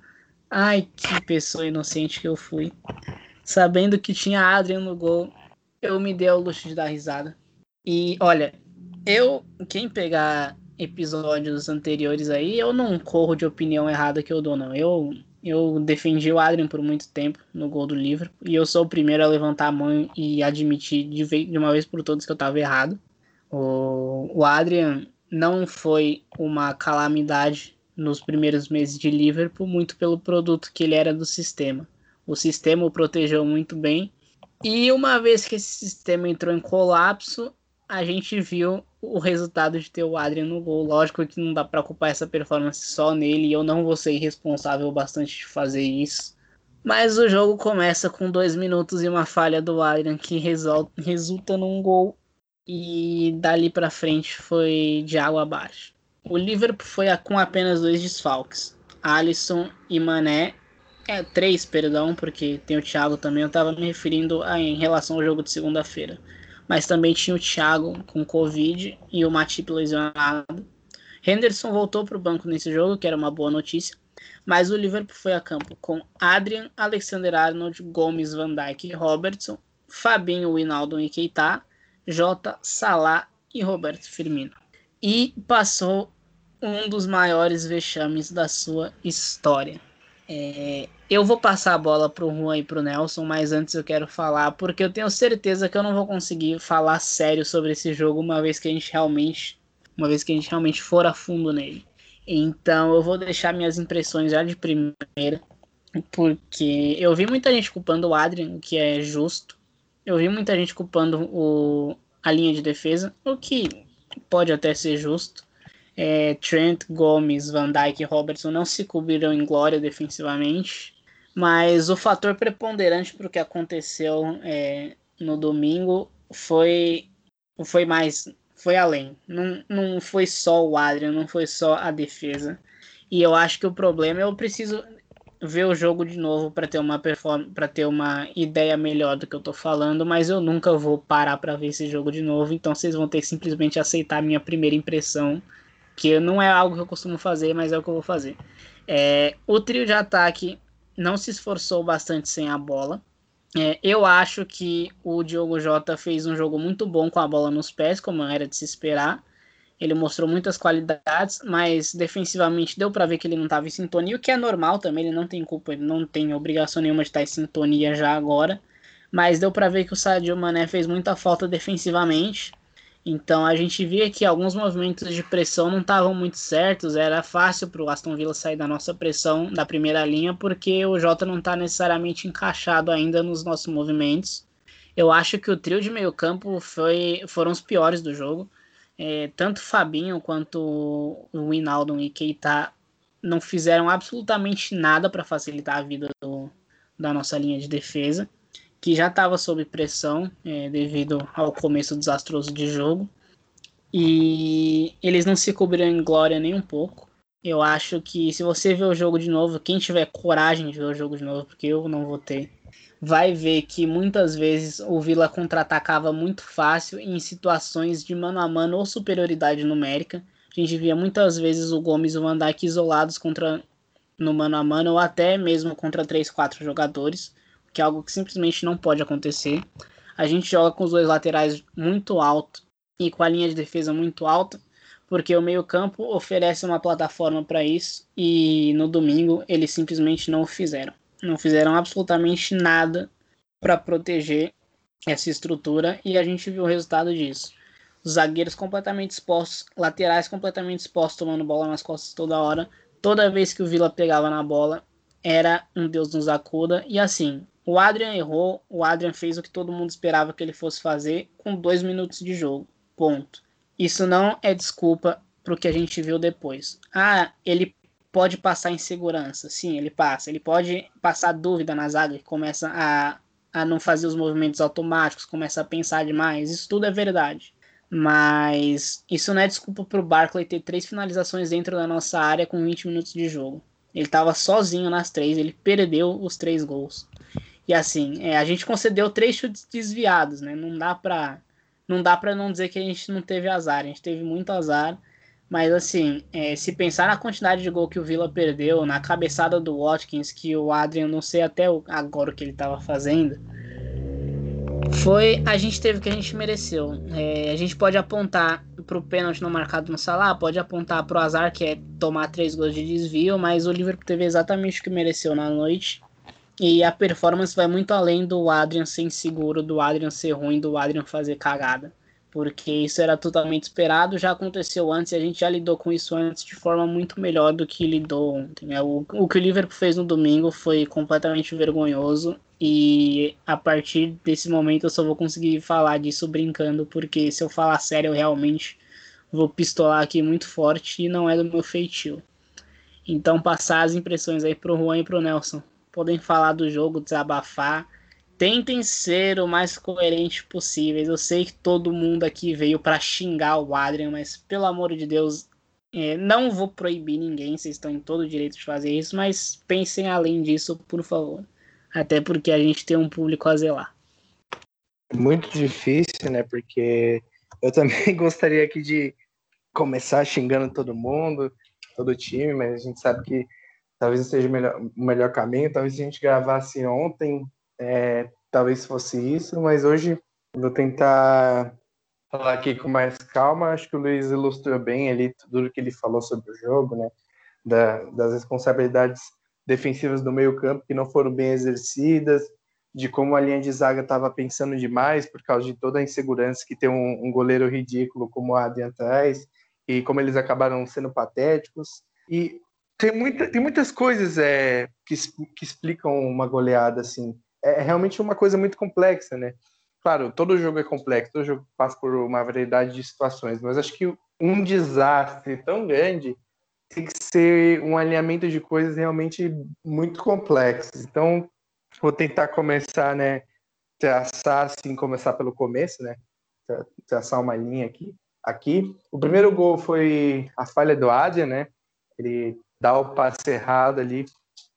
Ai, que pessoa inocente que eu fui. Sabendo que tinha Adrian no gol, eu me dei ao luxo de dar risada. E olha, eu, quem pegar episódios anteriores aí, eu não corro de opinião errada que eu dou, não. Eu, eu defendi o Adrian por muito tempo no gol do livro. E eu sou o primeiro a levantar a mão e admitir de, de uma vez por todas que eu tava errado. O, o Adrian não foi uma calamidade nos primeiros meses de Liverpool, muito pelo produto que ele era do sistema. O sistema o protegeu muito bem. E uma vez que esse sistema entrou em colapso, a gente viu o resultado de ter o Adrian no gol. Lógico que não dá para culpar essa performance só nele, e eu não vou ser irresponsável bastante de fazer isso. Mas o jogo começa com dois minutos e uma falha do Adrian que resulta num gol e dali para frente foi de água abaixo. O Liverpool foi com apenas dois desfalques, Alisson e Mané. É, três, perdão, porque tem o Thiago também. Eu estava me referindo a, em relação ao jogo de segunda-feira. Mas também tinha o Thiago com Covid e o Matip lesionado. Henderson voltou para o banco nesse jogo, que era uma boa notícia. Mas o Liverpool foi a campo com Adrian, Alexander Arnold, Gomes, Van Dijk Robertson, Fabinho, Winaldo e Keita, Jota, Salah e Roberto Firmino. E passou um dos maiores vexames da sua história. É, eu vou passar a bola para o Juan e para o Nelson, mas antes eu quero falar, porque eu tenho certeza que eu não vou conseguir falar sério sobre esse jogo uma vez que a gente realmente, uma vez que a gente realmente for a fundo nele. Então eu vou deixar minhas impressões já de primeira, porque eu vi muita gente culpando o Adrian, o que é justo, eu vi muita gente culpando o, a linha de defesa, o que pode até ser justo. É, Trent, Gomes, Van Dijk e Robertson não se cobriram em glória defensivamente, mas o fator preponderante para o que aconteceu é, no domingo foi, foi mais foi além. Não, não foi só o Adrian, não foi só a defesa. E eu acho que o problema eu preciso ver o jogo de novo para ter uma para ter uma ideia melhor do que eu tô falando, mas eu nunca vou parar para ver esse jogo de novo, então vocês vão ter que simplesmente aceitar a minha primeira impressão, que não é algo que eu costumo fazer, mas é o que eu vou fazer. É, o trio de ataque não se esforçou bastante sem a bola. É, eu acho que o Diogo Jota fez um jogo muito bom com a bola nos pés, como era de se esperar. Ele mostrou muitas qualidades, mas defensivamente deu para ver que ele não estava em sintonia, o que é normal também, ele não tem culpa, ele não tem obrigação nenhuma de estar em sintonia já agora. Mas deu para ver que o Sadio Mané fez muita falta defensivamente. Então a gente via que alguns movimentos de pressão não estavam muito certos, era fácil para o Aston Villa sair da nossa pressão da primeira linha, porque o Jota não está necessariamente encaixado ainda nos nossos movimentos. Eu acho que o trio de meio campo foi, foram os piores do jogo. É, tanto Fabinho quanto o Winaldo e Keita não fizeram absolutamente nada para facilitar a vida do, da nossa linha de defesa, que já estava sob pressão é, devido ao começo desastroso de jogo. E eles não se cobriram em glória nem um pouco. Eu acho que se você ver o jogo de novo, quem tiver coragem de ver o jogo de novo, porque eu não vou ter, vai ver que muitas vezes o Vila contra-atacava muito fácil em situações de mano a mano ou superioridade numérica. A gente via muitas vezes o Gomes e o Van Dijk isolados contra no mano a mano ou até mesmo contra 3, 4 jogadores, que é algo que simplesmente não pode acontecer. A gente joga com os dois laterais muito alto e com a linha de defesa muito alta, porque o meio-campo oferece uma plataforma para isso e no domingo eles simplesmente não fizeram não fizeram absolutamente nada para proteger essa estrutura e a gente viu o resultado disso. Os zagueiros completamente expostos, laterais completamente expostos, tomando bola nas costas toda hora. Toda vez que o Vila pegava na bola, era um Deus nos acuda. E assim, o Adrian errou, o Adrian fez o que todo mundo esperava que ele fosse fazer com dois minutos de jogo. Ponto. isso não é desculpa pro que a gente viu depois. Ah, ele pode passar insegurança. Sim, ele passa. Ele pode passar dúvida na zaga, que começa a, a não fazer os movimentos automáticos, começa a pensar demais. Isso tudo é verdade. Mas isso não é desculpa pro Barkley ter três finalizações dentro da nossa área com 20 minutos de jogo. Ele estava sozinho nas três, ele perdeu os três gols. E assim, é, a gente concedeu três chutes desviados, né? Não dá pra não dá para não dizer que a gente não teve azar. A gente teve muito azar. Mas assim, é, se pensar na quantidade de gol que o Villa perdeu, na cabeçada do Watkins, que o Adrian não sei até agora o que ele estava fazendo, foi a gente teve o que a gente mereceu. É, a gente pode apontar pro pênalti não marcado no Salah, pode apontar pro azar que é tomar três gols de desvio, mas o Liverpool teve exatamente o que mereceu na noite. E a performance vai muito além do Adrian ser inseguro, do Adrian ser ruim, do Adrian fazer cagada. Porque isso era totalmente esperado, já aconteceu antes e a gente já lidou com isso antes de forma muito melhor do que lidou ontem. Né? O, o que o Liverpool fez no domingo foi completamente vergonhoso e a partir desse momento eu só vou conseguir falar disso brincando, porque se eu falar sério eu realmente vou pistolar aqui muito forte e não é do meu feitio. Então passar as impressões aí pro Juan e pro Nelson podem falar do jogo, desabafar. Tentem ser o mais coerente possível. Eu sei que todo mundo aqui veio para xingar o Adrian, mas pelo amor de Deus, é, não vou proibir ninguém, vocês estão em todo o direito de fazer isso, mas pensem além disso, por favor. Até porque a gente tem um público a zelar. Muito difícil, né? Porque eu *laughs* também gostaria aqui de começar xingando todo mundo, todo time, mas a gente sabe que talvez seja o melhor, o melhor caminho. Talvez se a gente gravasse ontem, é, talvez fosse isso, mas hoje vou tentar falar aqui com mais calma. Acho que o Luiz ilustrou bem ali tudo que ele falou sobre o jogo, né? Da, das responsabilidades defensivas do meio-campo que não foram bem exercidas, de como a linha de zaga estava pensando demais por causa de toda a insegurança que tem um, um goleiro ridículo como o Adrian atrás, e como eles acabaram sendo patéticos. E tem, muita, tem muitas coisas é, que, que explicam uma goleada assim. É, é realmente uma coisa muito complexa, né? Claro, todo jogo é complexo, todo jogo passa por uma variedade de situações, mas acho que um desastre tão grande tem que ser um alinhamento de coisas realmente muito complexas. Então, vou tentar começar, né? Traçar, assim, começar pelo começo, né? Traçar uma linha aqui. Aqui, o primeiro gol foi a falha do Adrian, né? Ele dá o passe errado ali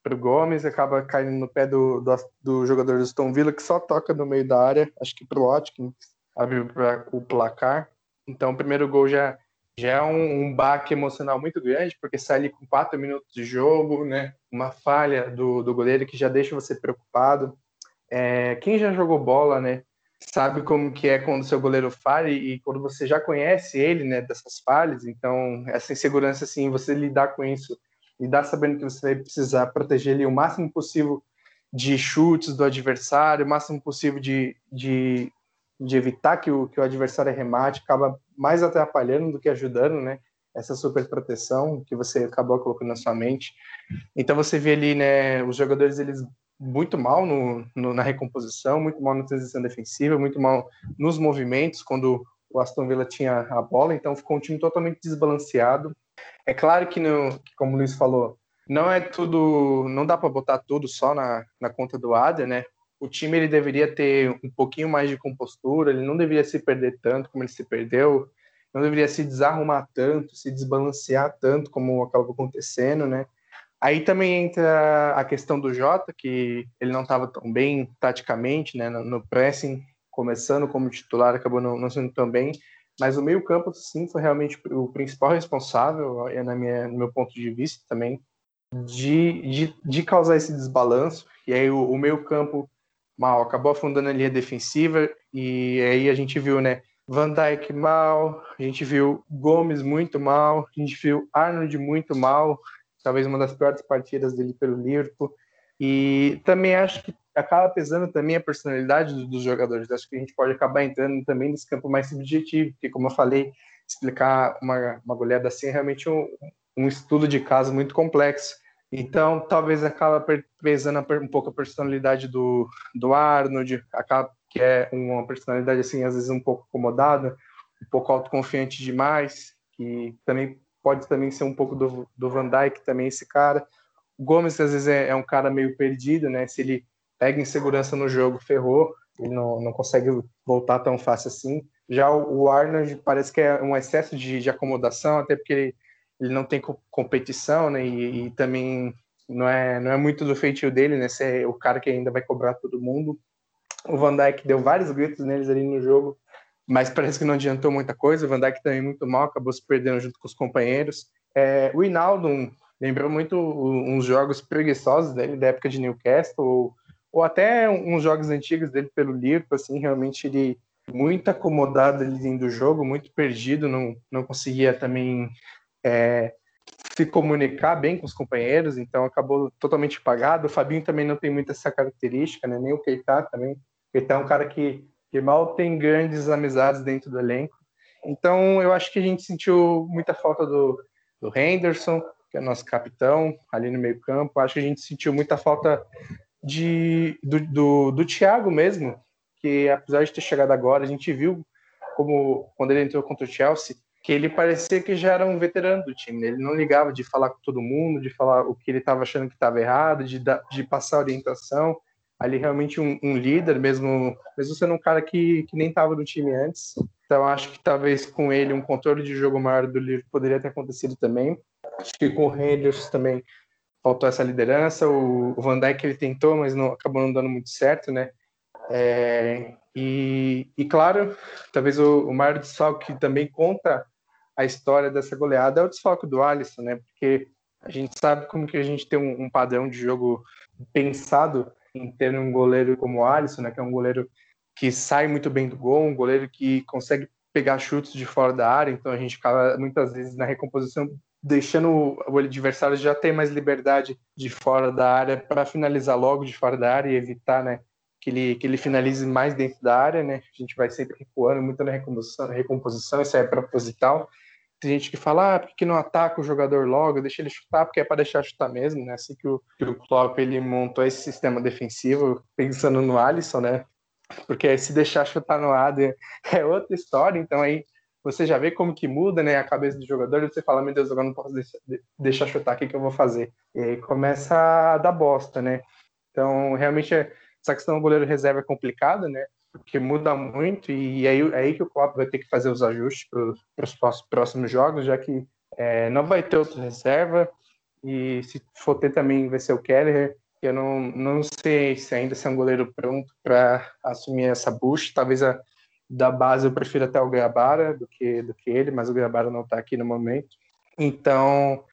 para o Gomes, acaba caindo no pé do, do, do, jogador do Aston Villa, que só toca no meio da área, acho que para o Watkins, abriu para o placar. Então, o primeiro gol já, já é um, um baque emocional muito grande, porque sai ali com quatro minutos de jogo, né? Uma falha do, do goleiro que já deixa você preocupado. É, quem já jogou bola, né? sabe como que é quando seu goleiro falha e, quando você já conhece ele, né, dessas falhas, então essa insegurança, assim, você lidar com isso, lidar sabendo que você vai precisar proteger ele o máximo possível de chutes do adversário, o máximo possível de, de, de evitar que o, que o adversário remate, acaba mais atrapalhando do que ajudando, né, essa super proteção que você acabou colocando na sua mente. Então você vê ali, né, os jogadores eles muito mal no, no, na recomposição, muito mal na transição defensiva, muito mal nos movimentos quando o Aston Villa tinha a bola, então ficou um time totalmente desbalanceado. É claro que, no, como o Luiz falou, não é tudo, não dá para botar tudo só na, na conta do Ada, né? O time ele deveria ter um pouquinho mais de compostura, ele não deveria se perder tanto como ele se perdeu, não deveria se desarrumar tanto, se desbalancear tanto como acabou acontecendo, né? Aí também entra a questão do Jota, que ele não estava tão bem taticamente, né, no pressing, começando como titular, acabou não, não sendo tão bem, mas o meio-campo, sim, foi realmente o principal responsável, é na minha, no meu ponto de vista também, de, de, de causar esse desbalanço. E aí o, o meio-campo mal acabou afundando a linha defensiva, e aí a gente viu, né, Van Dijk mal, a gente viu Gomes muito mal, a gente viu Arnold muito mal, talvez uma das piores partidas dele pelo Liverpool. E também acho que acaba pesando também a personalidade dos jogadores. Acho que a gente pode acabar entrando também nesse campo mais subjetivo, porque, como eu falei, explicar uma, uma goleada assim é realmente um, um estudo de caso muito complexo. Então, talvez acaba pesando um pouco a personalidade do, do Arnold, acaba que é uma personalidade assim às vezes um pouco acomodada, um pouco autoconfiante demais, que também pode também ser um pouco do, do Van Dijk também esse cara. O Gomes às vezes é, é um cara meio perdido, né? Se ele pega insegurança no jogo, ferrou, ele não, não consegue voltar tão fácil assim. Já o, Arnold parece que é um excesso de, de acomodação, até porque ele, ele não tem competição, né? E, e, também não é, não é muito do feitio dele, né? Ser o cara que ainda vai cobrar todo mundo. O Van Dijk deu vários gritos neles ali no jogo, mas parece que não adiantou muita coisa. O Van Dijk também muito mal, acabou se perdendo junto com os companheiros. É, o Hinaldo lembrou muito uns jogos preguiçosos dele da época de Newcastle, ou, até uns jogos antigos dele pelo Liverpool, assim, realmente ele muito acomodado ali dentro do jogo, muito perdido, não, não conseguia também é, se comunicar bem com os companheiros, então acabou totalmente apagado. O Fabinho também não tem muita essa característica, né? nem o Keita também. Keita é um cara que, que mal tem grandes amizades dentro do elenco. Então eu acho que a gente sentiu muita falta do, do Henderson, que é nosso capitão, ali no meio campo. Acho que a gente sentiu muita falta de, do, do, do Thiago mesmo, que apesar de ter chegado agora, a gente viu como quando ele entrou contra o Chelsea, que ele parecia que já era um veterano do time. Né? Ele não ligava de falar com todo mundo, de falar o que ele estava achando que estava errado, de, de passar orientação. Ali realmente um, um, líder, mesmo, mesmo sendo um cara que, que nem estava no time antes. Então acho que talvez com ele um controle de jogo maior do livro poderia ter acontecido também. Acho que com o Rangers também faltou essa liderança. O, o Van Dijk ele tentou, mas não acabou não dando muito certo, né? É, e, e, claro, talvez o, o maior desfalque que também conta a história dessa goleada é o desfalque do Alisson, né? Porque a gente sabe como que a gente tem um, um padrão de jogo pensado em ter um goleiro como o Alisson, né? Que é um goleiro que sai muito bem do gol, um goleiro que consegue pegar chutes de fora da área, então a gente acaba muitas vezes na recomposição deixando o adversário já ter mais liberdade de fora da área para finalizar logo de fora da área e evitar, né, que ele, que ele finalize mais dentro da área, né? A gente vai sempre recuando muito na recomposição, recomposição isso é proposital. Tem gente que fala, ah, por que não ataca o jogador logo, deixa ele chutar, porque é para deixar chutar mesmo, né? Assim que o, que o Klopp ele montou esse sistema defensivo pensando no Alisson, né? Porque se deixar chutar no Adrian *laughs* é outra história, então aí você já vê como que muda, né, a cabeça do jogador, e você fala, meu Deus, agora não posso deixar, chutar, o que, que eu vou fazer? E aí começa a dar bosta, né? Então, realmente, essa questão do goleiro reserva é complicada, né? Porque muda muito e aí, é aí que o Klopp vai ter que fazer os ajustes para os próximos jogos, já que é, não vai ter outra reserva e se for ter também vai ser o Keller. Eu não, não sei se ainda se é um goleiro pronto para assumir essa bucha. Talvez a, da base eu prefiro até o Gabara do que, do que ele, mas o Gabara não está aqui no momento. Então,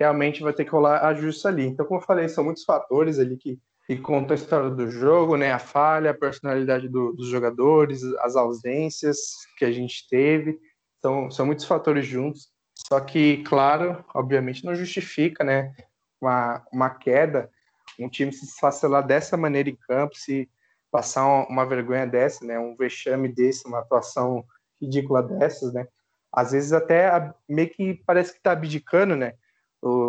realmente vai ter que rolar ajustes ali. Então, como eu falei, são muitos fatores ali que e conta a história do jogo, né? A falha, a personalidade do, dos jogadores, as ausências que a gente teve. São, são muitos fatores juntos. Só que, claro, obviamente não justifica, né? Uma, uma queda, um time se esfacelar dessa maneira em campo, se passar uma, vergonha dessa, né? Um vexame desse, uma atuação ridícula dessas, né? Às vezes até meio que parece que tá abdicando, né?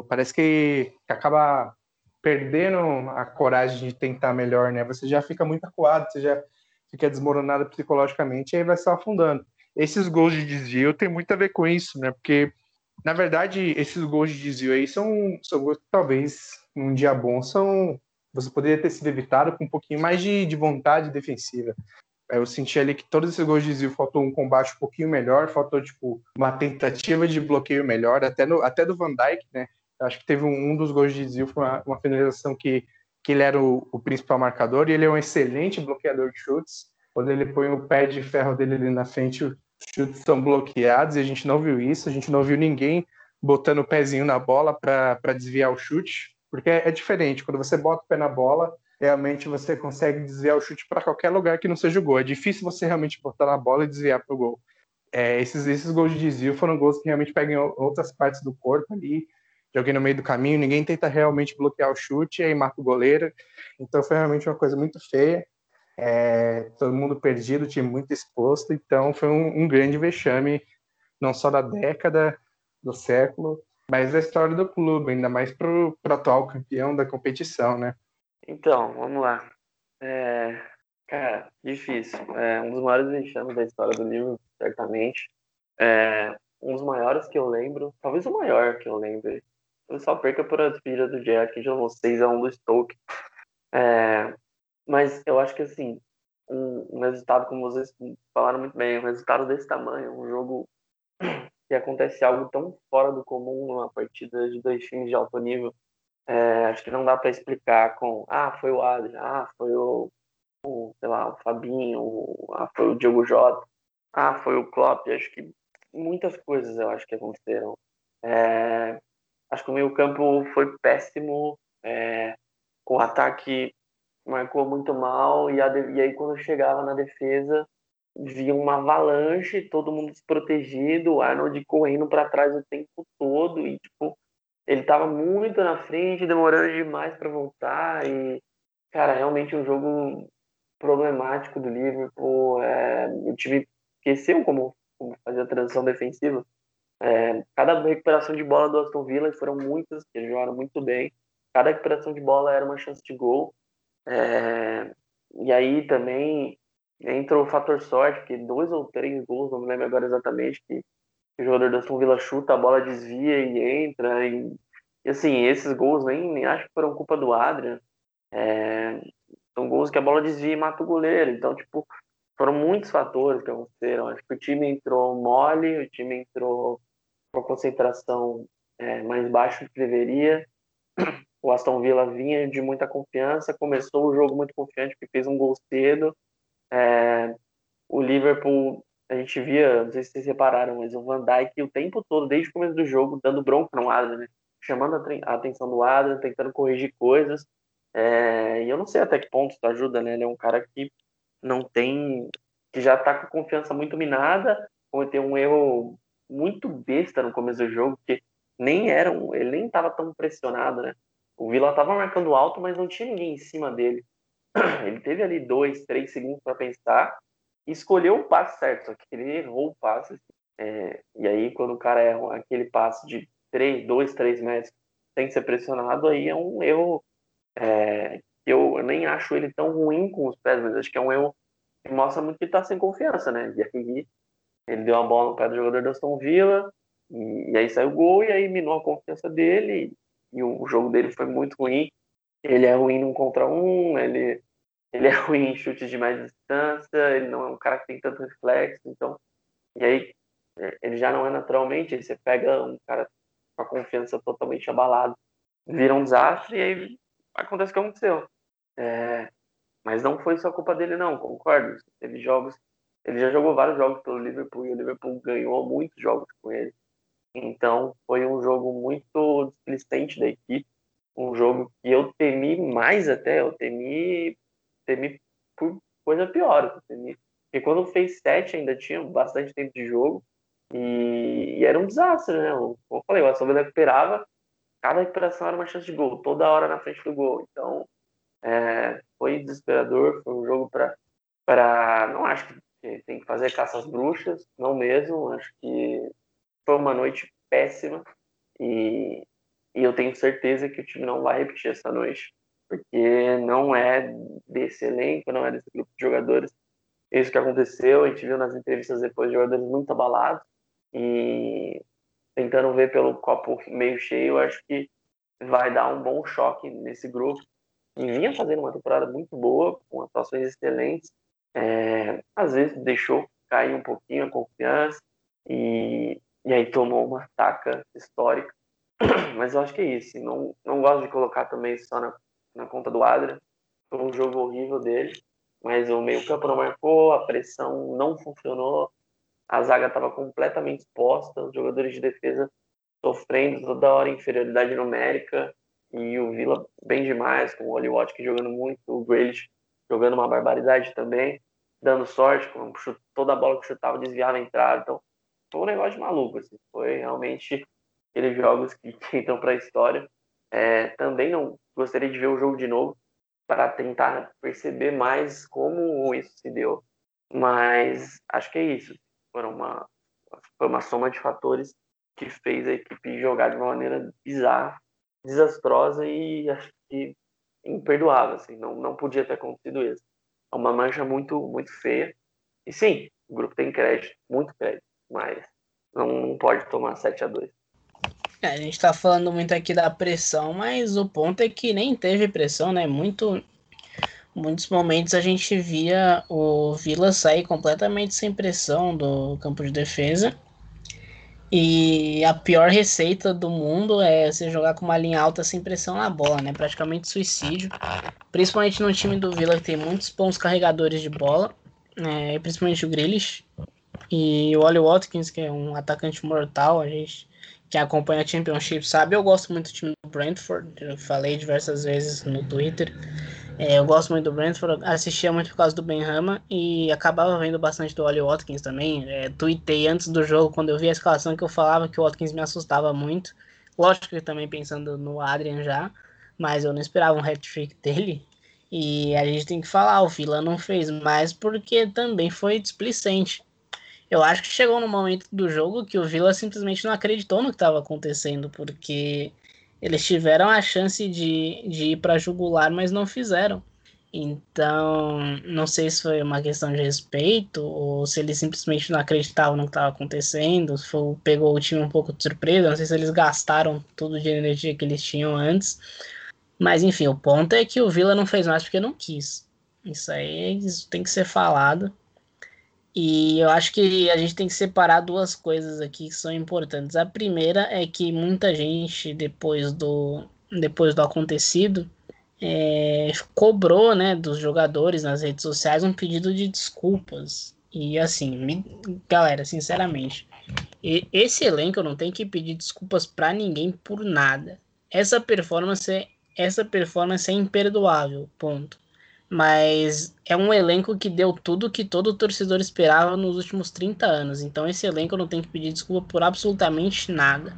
parece que, acaba perdendo a coragem de tentar melhor, né? Você já fica muito acuado, você já fica desmoronado psicologicamente e aí vai se afundando. Esses gols de desvio tem muito a ver com isso, né? Porque, na verdade, esses gols de desvio aí são, são talvez num dia bom são. Você poderia ter sido evitado com um pouquinho mais de, de vontade defensiva. Eu senti ali que todos esses gols de desvio faltou um combate um pouquinho melhor, faltou tipo uma tentativa de bloqueio melhor, até, no, até do Van Dijk, né? acho que teve um, um dos gols de Zil, foi uma, uma finalização que, que ele era o, o, principal marcador e ele é um excelente bloqueador de chutes. Quando ele põe o pé de ferro dele ali na frente, os chutes são bloqueados e a gente não viu isso, a gente não viu ninguém botando o pezinho na bola para desviar o chute, porque é, diferente. Quando você bota o pé na bola, realmente você consegue desviar o chute para qualquer lugar que não seja o gol. É difícil você realmente botar na bola e desviar para o gol. É, esses, esses gols de desvio foram gols que realmente pegam outras partes do corpo ali, joguei no meio do caminho, ninguém tenta realmente bloquear o chute, aí marca o goleiro. Então foi realmente uma coisa muito feia. É, todo mundo perdido, time muito exposto. Então foi um, um, grande vexame, não só da década, do século, mas da história do clube, ainda mais para o atual campeão da competição, né? Então, vamos lá. É, cara, difícil. É um dos maiores vexames da história do livro, certamente. É, um dos maiores que eu lembro, talvez o maior que eu lembro. Eu só perca por a despedida do Jack, já 6 a 1 do Stoke. É, mas eu acho que assim, um, um, resultado, como vocês falaram muito bem, um resultado desse tamanho, um jogo que acontece algo tão fora do comum numa partida de dois times de alto nível, é, acho que não dá para explicar com, ah, foi o Adrian, ah, foi o, o, sei lá, o Fabinho, o, ah, foi o Diogo Jota, ah, foi o Klopp, acho que muitas coisas eu acho que aconteceram. É, acho que o meio campo foi péssimo, é, o ataque marcou muito mal, e, a, e aí quando chegava na defesa, via uma avalanche, todo mundo desprotegido, o Arnold correndo para trás o tempo todo, e tipo, ele tava muito na frente, demorando demais para voltar, e, cara, realmente um jogo problemático do Liverpool, é, o time esqueceu como, como fazer a transição defensiva, é, cada recuperação de bola do Aston Villa, foram muitas, eles jogaram muito bem, cada recuperação de bola era uma chance de gol, é, e aí também entra o fator sorte, que dois ou três gols, não me lembro agora exatamente, que o jogador do Aston Villa chuta, a bola desvia e entra. E, e assim, esses gols nem, nem acho que foram culpa do Adrian. É, são gols que a bola desvia e mata o goleiro. Então, tipo, foram muitos fatores que aconteceram. Acho que o time entrou mole, o time entrou com a concentração é, mais baixa do que deveria. O Aston Villa vinha de muita confiança, começou o jogo muito confiante, porque fez um gol cedo. É, o Liverpool, a gente via, não sei se vocês repararam, mas o Van Dijk o tempo todo, desde o começo do jogo, dando bronca no Adrian, né? chamando a, atenção do Adrian, tentando corrigir coisas. É, e eu não sei até que ponto isso ajuda, né? Ele é um cara que não tem. que já tá com confiança muito minada, cometeu um erro muito besta no começo do jogo, que nem era um, ele nem estava tão pressionado, né? O Vila estava marcando alto, mas não tinha ninguém em cima dele. *clears throat* Ele teve ali dois, três segundos para pensar e escolheu o passe certo, só que ele errou o passe. É, e aí, quando o cara erra aquele passe de três, dois, três metros sem ser pressionado, aí é um erro é, que eu nem acho ele tão ruim com os pés, mas acho que é um erro que mostra muito que tá sem confiança, né? E aí ele deu a bola no pé do jogador da Aston Villa, e, e aí saiu o gol, e aí minou a confiança dele, e o jogo dele foi muito ruim. Ele é ruim num contra um, ele, ele é *laughs* ruim em chutes de mais distância, ele não é um cara que tem tanto reflexo, então. E aí é, ele já não é naturalmente, você pega um cara com a confiança totalmente abalado, vira um desastre e aí acontece o que aconteceu. É, mas não foi só culpa dele, não, concordo. Teve jogos. Ele já jogou vários jogos pelo Liverpool e o Liverpool ganhou muitos jogos com ele. Então foi um jogo muito displicente da equipe, um jogo que eu temi mais até, eu temi, temi por coisa pior, eu temi. Porque quando fez sete ainda tinha bastante tempo de jogo e, e era um desastre, né? Como eu falei, o Villa recuperava, cada recuperação era uma chance de gol, toda hora na frente do gol. Então é, foi desesperador, foi um jogo para para não acho que tem que fazer caça às bruxas, não mesmo, acho que foi uma noite péssima e, e eu tenho certeza que o time não vai repetir essa noite, porque não é desse elenco, não é desse grupo de jogadores. Isso que aconteceu, a gente viu nas entrevistas depois jogadores muito abalados e tentando ver pelo copo meio cheio, acho que vai dar um bom choque nesse grupo. E vinha fazendo uma temporada muito boa, com atuações excelentes. É, às vezes deixou cair um pouquinho a confiança e e aí tomou uma taca histórica. *clears throat* Mas eu acho que é isso. Não, não gosto de colocar também só na, na conta do Adrian. Foi um jogo horrível dele. Mas o meio-campo não marcou, a pressão não funcionou, a zaga estava completamente exposta, os jogadores de defesa sofrendo toda hora inferioridade numérica e o Vila bem demais, com o Oli jogando muito, o Grealish jogando uma barbaridade também, dando sorte, com toda a bola que chutava desviava a entrada. Então, foi um negócio maluco, assim. Foi realmente aqueles jogos que *laughs* entram para a história. É, também não gostaria de ver o jogo de novo para tentar perceber mais como isso se deu. Mas acho que é isso. Foi uma, foi uma soma de fatores que fez a equipe jogar de uma maneira bizarra, desastrosa e acho que imperdoável. Assim. Não, não podia ter acontecido isso. É uma mancha muito, muito feia. E sim, o grupo tem crédito, muito crédito mas Não pode tomar 7 a 2 é, a gente tá falando muito aqui da pressão, mas o ponto é que nem teve pressão, né? Muito, muitos momentos a gente via o Vila sair completamente sem pressão do campo de defesa. E a pior receita do mundo é você jogar com uma linha alta sem pressão na bola, né? Praticamente suicídio. Principalmente no time do Vila que tem muitos bons carregadores de bola, né? principalmente o Grealish e o Oli Watkins, que é um atacante mortal. A gente que acompanha a Championship sabe, eu gosto muito do time do Brentford, eu falei diversas vezes no Twitter. É, eu gosto muito do Brentford, assistia muito por causa do Benhama e acabava vendo bastante do Oli Watkins também. É, tuitei antes do jogo, quando eu vi a escalação, que eu falava que o Watkins me assustava muito. Lógico que também pensando no Adrian já, mas eu não esperava um hat-trick dele. E a gente tem que falar, o Vila não fez mais porque também foi displicente. Eu acho que chegou no momento do jogo que o Villa simplesmente não acreditou no que estava acontecendo, porque eles tiveram a chance de, de ir para jugular, mas não fizeram. Então, não sei se foi uma questão de respeito ou se eles simplesmente não acreditavam no que estava acontecendo, se foi, pegou o time um pouco de surpresa, não sei se eles gastaram tudo de energia que eles tinham antes. Mas enfim, o ponto é que o Villa não fez mais porque não quis. Isso aí isso tem que ser falado. E eu acho que a gente tem que separar duas coisas aqui que são importantes. A primeira é que muita gente, depois do, depois do acontecido, é, cobrou né, dos jogadores nas redes sociais um pedido de desculpas. E assim, me, galera, sinceramente, esse elenco não tem que pedir desculpas para ninguém por nada. Essa performance, essa performance é imperdoável, ponto mas é um elenco que deu tudo que todo torcedor esperava nos últimos 30 anos. Então esse elenco não tem que pedir desculpa por absolutamente nada.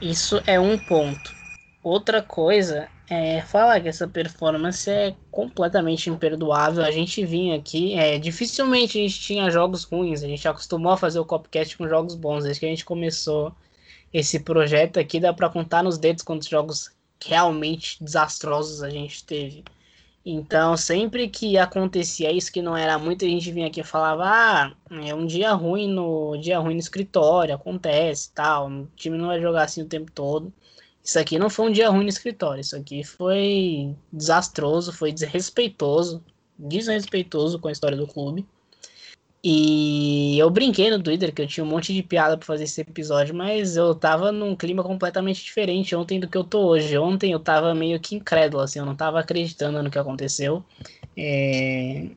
Isso é um ponto. Outra coisa é falar que essa performance é completamente imperdoável. A gente vinha aqui, é, dificilmente a gente tinha jogos ruins. A gente acostumou a fazer o Copcast com jogos bons. Desde que a gente começou esse projeto aqui, dá para contar nos dedos quantos jogos realmente desastrosos a gente teve. Então, sempre que acontecia isso, que não era muito, a gente vinha aqui e falava: ah, é um dia ruim no dia ruim no escritório, acontece tal, o time não vai jogar assim o tempo todo. Isso aqui não foi um dia ruim no escritório, isso aqui foi desastroso, foi desrespeitoso, desrespeitoso com a história do clube. E eu brinquei no Twitter que eu tinha um monte de piada para fazer esse episódio, mas eu tava num clima completamente diferente ontem do que eu tô hoje. Ontem eu tava meio que incrédulo, assim, eu não tava acreditando no que aconteceu. É...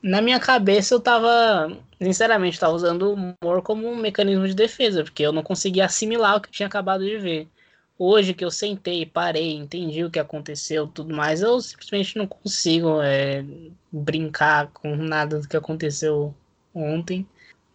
Na minha cabeça eu tava, sinceramente, tava usando o humor como um mecanismo de defesa, porque eu não conseguia assimilar o que eu tinha acabado de ver. Hoje que eu sentei, parei, entendi o que aconteceu, tudo mais, eu simplesmente não consigo é, brincar com nada do que aconteceu ontem.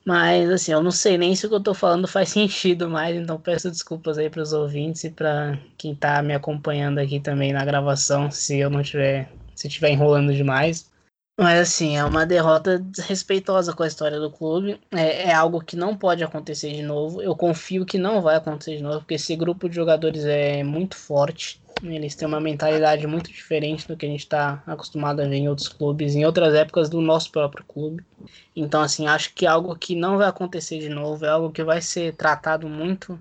Mas assim, eu não sei nem se o que eu tô falando faz *laughs* sentido mais, então peço desculpas aí para os ouvintes e para quem tá me acompanhando aqui também na gravação, se eu não tiver, se estiver enrolando demais. Mas assim, é uma derrota desrespeitosa com a história do clube. É, é, algo que não pode acontecer de novo. Eu confio que não vai acontecer de novo, porque esse grupo de jogadores é muito forte. Eles têm uma mentalidade muito diferente do que a gente está acostumado a ver em outros clubes, em outras épocas do nosso próprio clube. Então, assim, acho que é algo que não vai acontecer de novo, é algo que vai ser tratado muito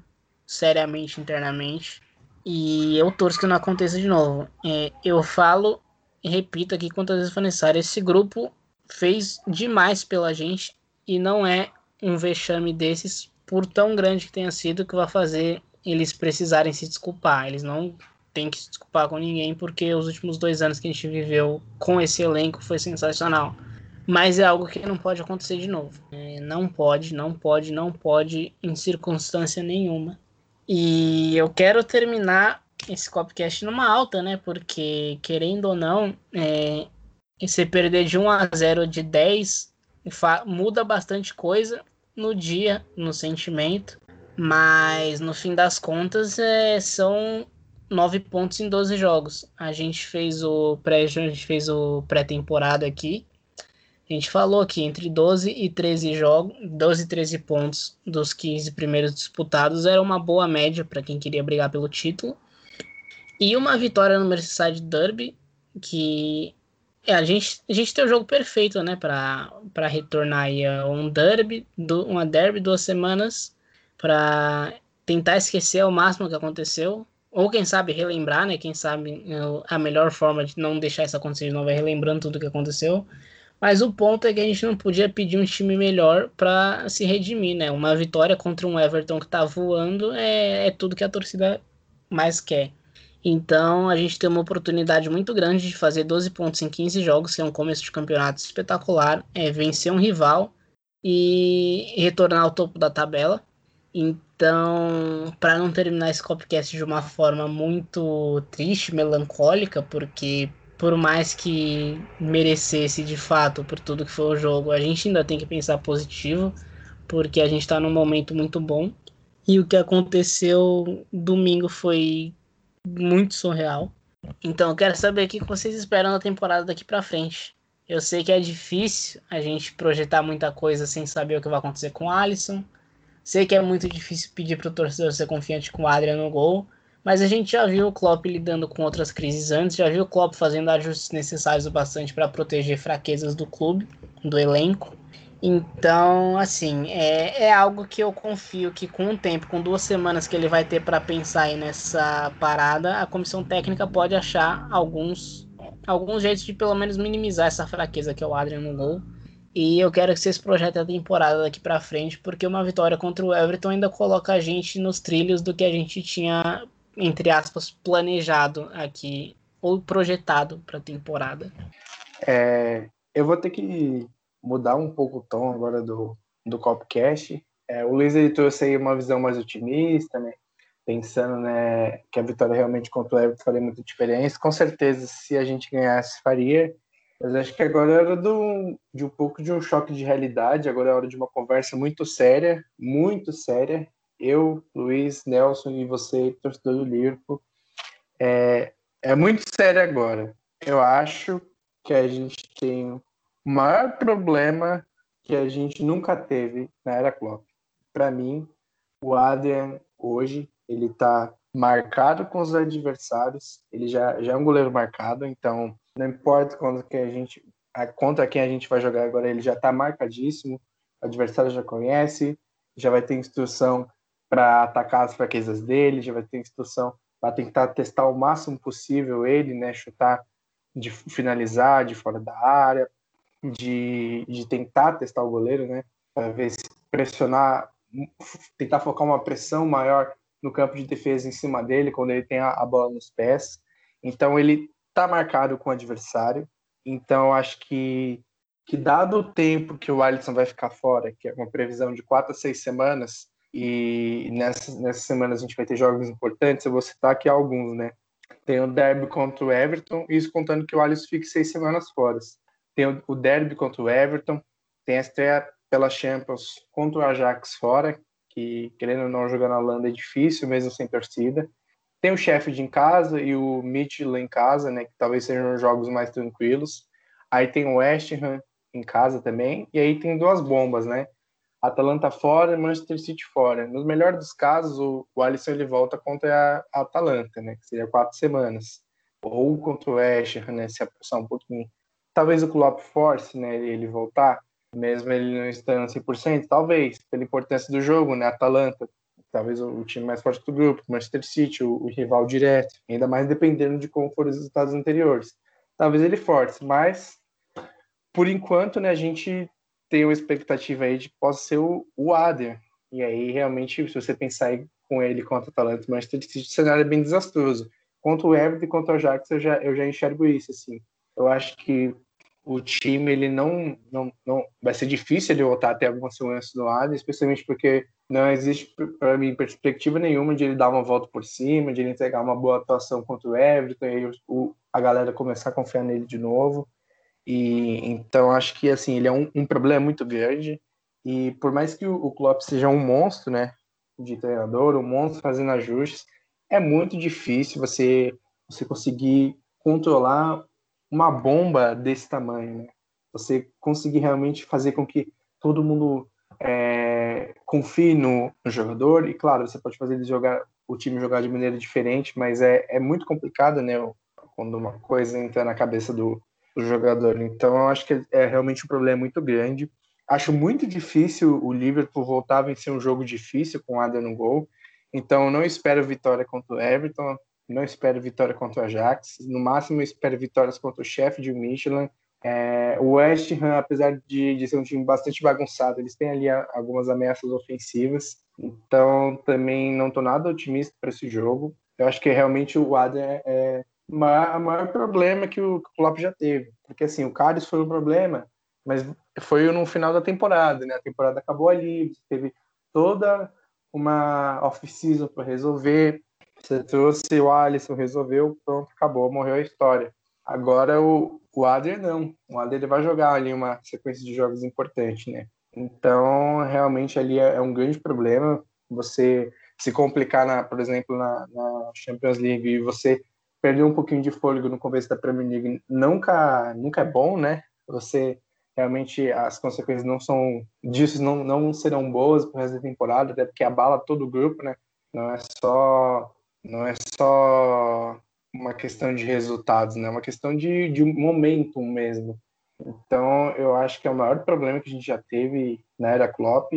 seriamente internamente. E eu torço que não aconteça de novo. É, eu falo e repito aqui quantas vezes for necessário: esse grupo fez demais pela gente e não é um vexame desses, por tão grande que tenha sido, que vai fazer eles precisarem se desculpar. Eles não tem que se desculpar com ninguém, porque os últimos dois anos que a gente viveu com esse elenco foi sensacional. Mas é algo que não pode acontecer de novo. É, não pode, não pode, não pode, em circunstância nenhuma. E eu quero terminar esse Copcast numa alta, né? Porque, querendo ou não, é, você perder de 1 a 0 de 10 muda bastante coisa no dia, no sentimento. Mas no fim das contas, é, são 9 pontos em 12 jogos. A gente fez o pré, a gente fez o pré-temporada aqui. A gente falou que entre 12 e 13 jogos, 12 e 13 pontos dos 15 primeiros disputados era uma boa média para quem queria brigar pelo título. E uma vitória no Merseyside Derby, que é, a gente a gente tem o jogo perfeito, né, para retornar aí um derby, do, uma derby duas semanas para tentar esquecer ao máximo o que aconteceu, ou quem sabe relembrar, né? Quem sabe a melhor forma de não deixar isso acontecer de novo é relembrando tudo o que aconteceu. Mas o ponto é que a gente não podia pedir um time melhor para se redimir, né? Uma vitória contra um Everton que tá voando é, é tudo que a torcida mais quer. Então a gente tem uma oportunidade muito grande de fazer 12 pontos em 15 jogos, que é um começo de campeonato espetacular, é vencer um rival e retornar ao topo da tabela. Então, para não terminar esse copcast de uma forma muito triste, melancólica, porque por mais que merecesse de fato por tudo que foi o jogo, a gente ainda tem que pensar positivo, porque a gente está num momento muito bom. E o que aconteceu domingo foi muito surreal. Então, eu quero saber o que vocês esperam da temporada daqui para frente. Eu sei que é difícil a gente projetar muita coisa sem saber o que vai acontecer com o Alisson. Sei que é muito difícil pedir para o torcedor ser confiante com o Adrian no gol. Mas a gente já viu o Klopp lidando com outras crises antes, já viu o Klopp fazendo ajustes necessários o bastante para proteger fraquezas do clube, do elenco. Então, assim, é, é algo que eu confio que com o tempo, com duas semanas que ele vai ter para pensar aí nessa parada, a comissão técnica pode achar alguns, alguns jeitos de pelo menos minimizar essa fraqueza que é o Adrian no gol. E eu quero que vocês projetem a temporada daqui para frente, porque uma vitória contra o Everton ainda coloca a gente nos trilhos do que a gente tinha entre aspas, planejado aqui ou projetado para a temporada? É, eu vou ter que mudar um pouco o tom agora do, do Copcast. É, o Luiz ele trouxe aí uma visão mais otimista, né? Pensando né, que a vitória realmente contra o Everton faria muita diferença. Com certeza, se a gente ganhasse, faria. Mas acho que agora é hora do, de um pouco de um choque de realidade. Agora é hora de uma conversa muito séria, muito séria, eu, Luiz, Nelson e você, torcedor do Liverpool, é, é muito sério agora. Eu acho que a gente tem o maior problema que a gente nunca teve na era Klopp. Para mim, o Adrian hoje ele está marcado com os adversários. Ele já, já é um goleiro marcado, então não importa quando que a gente contra quem a gente vai jogar agora, ele já está marcadíssimo. O adversário já conhece, já vai ter instrução para atacar as fraquezas dele, já vai ter instrução para tentar testar o máximo possível ele, né, chutar, de finalizar de fora da área, de, de tentar testar o goleiro, né, para ver se pressionar, tentar focar uma pressão maior no campo de defesa em cima dele quando ele tem a, a bola nos pés. Então ele está marcado com o adversário. Então acho que que dado o tempo que o Alisson vai ficar fora, que é uma previsão de quatro a seis semanas, e nessas, nessas semanas a gente vai ter jogos importantes, eu vou citar aqui alguns, né? Tem o derby contra o Everton, isso contando que o Alisson fique seis semanas fora. Tem o, derby contra o Everton, tem a estreia pela Champions contra o Ajax fora, que querendo ou não jogar na Holanda é difícil, mesmo sem torcida. Tem o Sheffield em casa e o Midland em casa, né, que talvez sejam os jogos mais tranquilos. Aí tem o West Ham em casa também, e aí tem duas bombas, né? Atalanta fora e Manchester City fora. No melhor dos casos, o, o Alisson ele volta contra a, Atalanta, né? Que seria quatro semanas. Ou contra o West né? Se aproximar um pouquinho. Talvez o Klopp force, né? Ele voltar, mesmo ele não estando 100%, talvez, pela importância do jogo, né? Atalanta, talvez o, time mais forte do grupo, Manchester City, o, o rival direto, ainda mais dependendo de como foram os resultados anteriores. Talvez ele force, mas por enquanto, né, a gente tem uma expectativa aí de que possa ser o, o Ader. E aí, realmente, se você pensar com ele contra o Atalanta e Manchester City, o cenário é bem desastroso. Contra o Everton e contra o Ajax, eu já, eu já enxergo isso, assim. Eu acho que o time, ele não, não, não... Vai ser difícil ele voltar a ter alguma segurança do lado, especialmente porque não existe, para mim, perspectiva nenhuma de ele dar uma volta por cima, de ele entregar uma boa atuação contra o Everton, e o, a galera começar a confiar nele de novo. E então acho que assim ele é um, um problema muito grande. E por mais que o, o Klopp seja um monstro, né, de treinador, um monstro fazendo ajustes, é muito difícil você você conseguir controlar uma bomba desse tamanho, né? Você conseguir realmente fazer com que todo mundo é, confie no, no, jogador e claro você pode fazer ele jogar o time jogar de maneira diferente, mas é, é muito complicado, né? Quando uma coisa entra na cabeça do, do jogador. Então, eu acho que é realmente um problema muito grande. acho muito difícil o Liverpool voltar a vencer um jogo difícil com o Adam no gol. Então, não espero vitória contra o Everton, não espero vitória contra o Ajax. No máximo, espero vitórias contra o chefe de Michelin. É, o West Ham, apesar de, de, ser um time bastante bagunçado, eles têm ali algumas ameaças ofensivas. Então, também não estou nada otimista para esse jogo. Eu acho que realmente o Adam é, é o maior problema que o, que o Klopp já teve. Porque, assim, o Carlos foi um problema, mas foi no final da temporada, né? A temporada acabou ali, teve toda uma off-season para resolver. Você trouxe o Alisson, resolveu, pronto, acabou, morreu a história. Agora o, o Adler não. O Adler ele vai jogar ali uma sequência de jogos importante, né? Então, realmente ali é, é um grande problema você se complicar, na, por exemplo, na, na Champions League e você perder um pouquinho de fôlego no começo da Premier League nunca, nunca é bom, né? Você realmente as consequências não são disso não, não serão boas para resto da temporada, até porque abala todo o grupo, né? Não é só não é só uma questão de resultados, né? É uma questão de, de momentum mesmo. Então, eu acho que é o maior problema que a gente já teve na era Klopp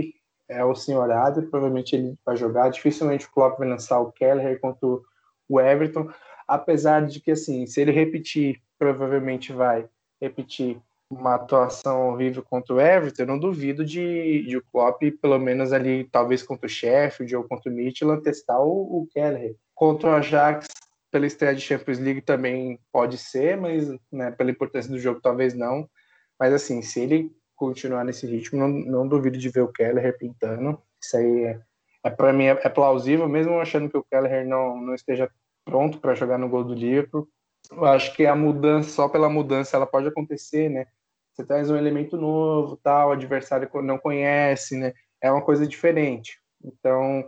é o senhor Adler, provavelmente ele vai jogar, dificilmente o Klopp vai lançar o Keller contra o Everton, apesar de que, assim, se ele repetir, provavelmente vai repetir uma atuação horrível contra o Everton, eu não duvido de, de o Klopp, pelo menos ali, talvez contra o Sheffield ou contra o Midtjylland, testar o, o Keller. Contra o Ajax, pela estreia de Champions League também pode ser, mas né, pela importância do jogo talvez não. Mas assim, se ele continuar nesse ritmo, não, não duvido de ver o Keller repintando. Isso aí é, é para mim é, plausível, mesmo achando que o Keller não, não esteja pronto para jogar no gol do Liverpool. Eu acho que a mudança, só pela mudança, ela pode acontecer, né? Você traz um elemento novo, tal, o adversário não conhece, né? É uma coisa diferente. Então,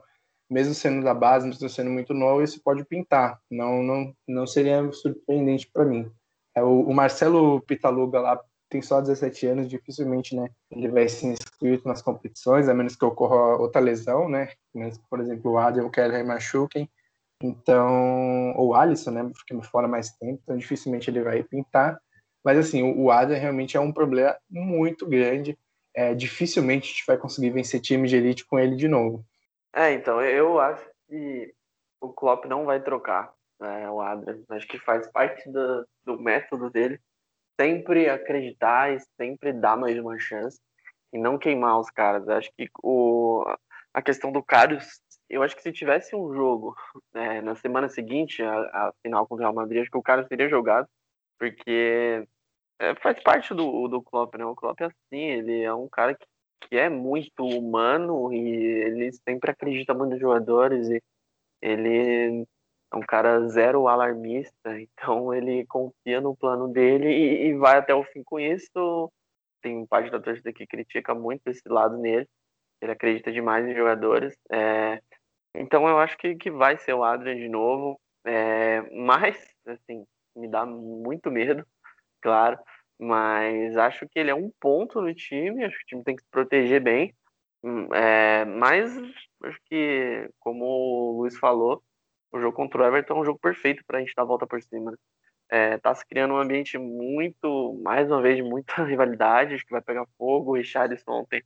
mesmo sendo da base, mesmo sendo muito novo, isso pode pintar. Não, não, não seria surpreendente para mim. É, o, o, Marcelo Pitaluga lá tem só 17 anos, dificilmente, né? Ele vai ser inscrito nas competições, a menos que ocorra outra lesão, né? Mas, por exemplo, o Adam, o Keller machuquem. Então, ou o Alisson, né? Fica fora mais tempo, então dificilmente ele vai pintar. Mas assim, o Adam realmente é um problema muito grande. É, dificilmente a gente vai conseguir vencer time de elite com ele de novo. É, então, eu acho que o Klopp não vai trocar né, o Adrian. Acho que faz parte do, do método dele sempre acreditar e sempre dar mais uma chance e não queimar os caras. Acho que o, a questão do Carlos, eu acho que se tivesse um jogo né, na semana seguinte, a, a, final contra o Real Madrid, acho que o Carlos teria jogado, porque é, faz parte do, do Klopp, né? O Klopp é assim, ele é um cara que que é muito humano e ele sempre acredita muito nos jogadores e ele é um cara zero alarmista, *laughs* então ele confia no plano dele e, e vai até o fim com isso. Tem parte da torcida que critica muito esse lado nele, ele acredita demais em jogadores. É, então eu acho que, que vai ser o Adrian de novo, é, *laughs* mas assim, me dá muito medo, claro. Mas acho que ele é um ponto no time, acho que o time tem que se proteger bem. Hum, é, mas acho que, como o Luiz falou, o jogo contra o Everton é um jogo perfeito para a gente dar a volta por cima. Né? É, tá se criando um ambiente muito, mais uma vez, de muita *laughs* rivalidade, acho que vai pegar fogo. O Richardson ontem,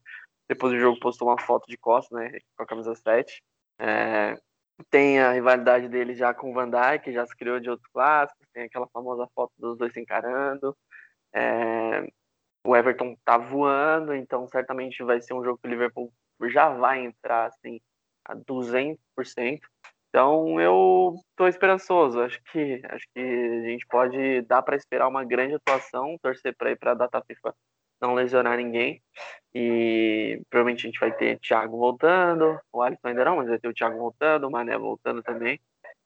depois do jogo, postou uma foto de costas, né, com a camisa 7. É, tem a rivalidade dele já com o Van Dijk, já se criou de outros clássicos, tem aquela famosa foto dos dois se encarando. É, o Everton tá voando, então certamente vai ser um jogo que o Liverpool já vai entrar assim a 200%. Então eu tô esperançoso, acho que acho que a gente pode dar para esperar uma grande atuação, torcer para ir para a data FIFA não lesionar ninguém. E provavelmente a gente vai ter Thiago voltando, o Alisson ainda não, mas vai ter o Thiago voltando, o Mané voltando também.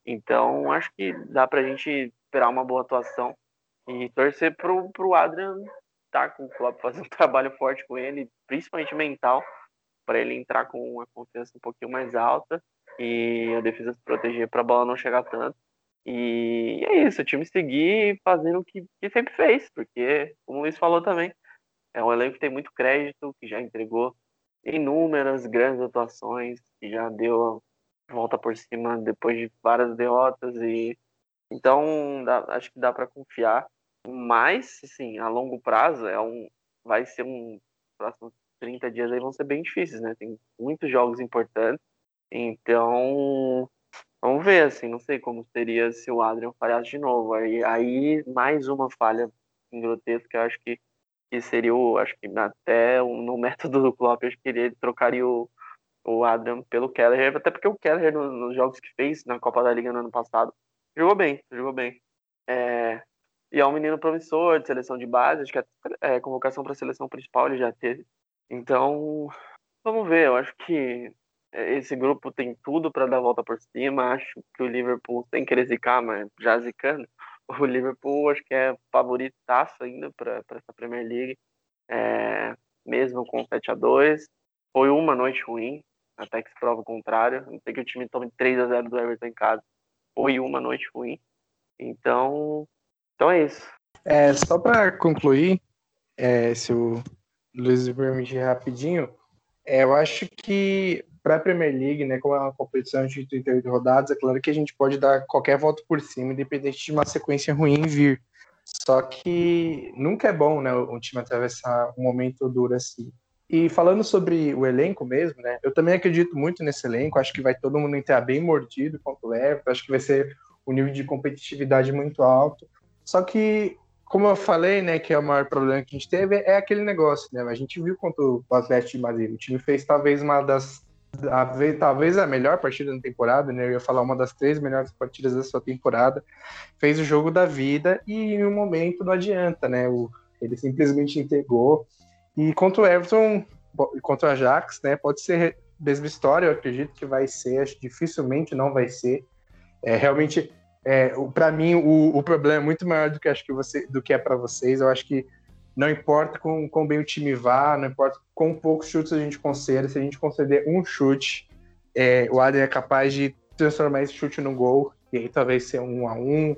Então acho que dá para a gente esperar uma boa atuação e torcer pro, pro Adrian estar tá com o Klopp, fazer um *laughs* trabalho forte com ele, principalmente mental, para ele entrar com uma confiança um pouquinho mais alta e a defesa se proteger para a bola não chegar tanto. E é isso, o time seguir fazendo o que, que sempre fez, porque, como o Luiz falou também, é um elenco que tem muito crédito, que já entregou inúmeras grandes atuações, que já deu volta por cima depois de várias derrotas e então dá, acho que dá para confiar mas, assim, a longo prazo é um, vai ser um próximo 30 dias aí vão ser bem difíceis, né? Tem muitos jogos importantes. Então, vamos ver, assim, não sei como seria se o Adrian falhasse de novo. Aí, aí mais uma falha grotesca, eu acho que, que seria o. Acho que até no método do Klopp, eu acho que ele trocaria o, o Adrian pelo Keller, até porque o Keller, nos jogos que fez na Copa da Liga no ano passado, jogou bem, jogou bem. É, e é um menino promissor de seleção de base, acho que a é, convocação para a seleção principal ele já teve. Então, vamos ver. Eu acho que esse grupo tem tudo para dar a volta por cima. Acho que o Liverpool, sem querer zicar, mas já zicando, *laughs* o Liverpool acho que é favoritaço ainda para essa Premier League, é, mesmo com 7 a 2 Foi uma noite ruim, até que se prova o contrário. Não sei que o time tome 3 a 0 do Everton em casa. Foi uma noite ruim. Então, então é isso. É, só para concluir, é, se o Luiz me permitir rapidinho, é, eu acho que para a Premier League, né, como é uma competição de 38 rodadas, é claro que a gente pode dar qualquer voto por cima, independente de uma sequência ruim vir. Só que nunca é bom, né, um time atravessar um momento duro assim. E falando sobre o elenco mesmo, né, eu também acredito muito nesse elenco, acho que vai todo mundo entrar bem mordido contra o acho que vai ser um nível de competitividade muito alto. Só que, como eu falei, né, que é o maior problema que a gente teve, é aquele negócio, né? A gente viu contra o Atlético de Madrid. O time fez talvez uma das. A, talvez a melhor partida da temporada, né? Eu ia falar uma das três melhores partidas da sua temporada. Fez o jogo da vida e em um momento não adianta, né? O, ele simplesmente entregou. E contra o Everton, contra o Ajax, né? Pode ser mesma história, eu acredito que vai ser, acho que dificilmente não vai ser. É, realmente é, para mim o, o, problema é muito maior do que acho que você do que é para vocês. Eu acho que não importa com quão bem o time vá, não importa quão poucos chutes a gente conceda, se a gente conceder um chute, é, o Adrian é capaz de transformar esse chute no gol, e aí talvez ser um a um,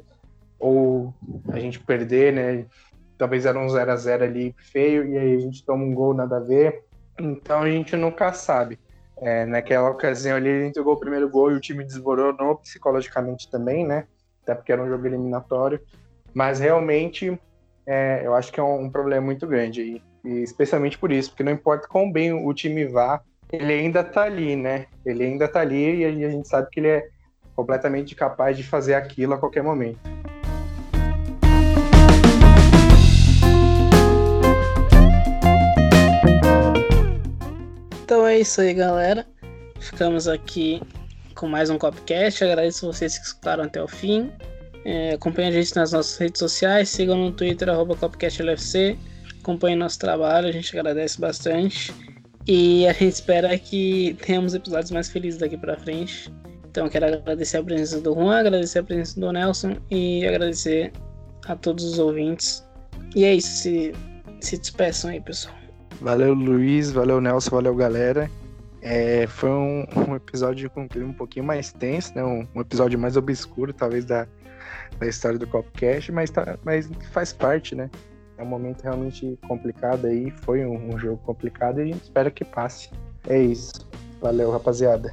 ou a gente perder, né? Talvez era um 0 a 0 ali feio, e aí a gente toma um gol nada a ver. Então a gente nunca sabe. É, naquela ocasião ali ele entregou o primeiro gol e o time desmoronou psicologicamente também, né? Até porque era um jogo eliminatório. Mas realmente é, eu acho que é um, um problema muito grande aí. E especialmente por isso, porque não importa quão bem o time vá, ele ainda tá ali, né? Ele ainda tá ali e a gente sabe que ele é completamente capaz de fazer aquilo a qualquer momento. Então é isso aí, galera. Ficamos aqui com mais um Copcast. Agradeço vocês que escutaram até o fim. É, acompanhe a gente nas nossas redes sociais, sigam no Twitter, arroba CopcastLFC. Acompanhe nosso trabalho, a gente agradece bastante. E a gente espera que tenhamos episódios mais felizes daqui pra frente. Então quero agradecer a presença do Juan, agradecer a presença do Nelson e agradecer a todos os ouvintes. E é isso, se, se despeçam aí, pessoal. Valeu, Luiz, valeu, Nelson, valeu, galera. É, foi um, um, episódio com um clima um pouquinho mais tenso, né? Um, um, episódio mais obscuro, talvez, da, da história do Copcast, mas, tá, mas faz parte, né? É um momento realmente complicado aí, foi um, jogo complicado e a gente espera que passe. É isso. Valeu, rapaziada.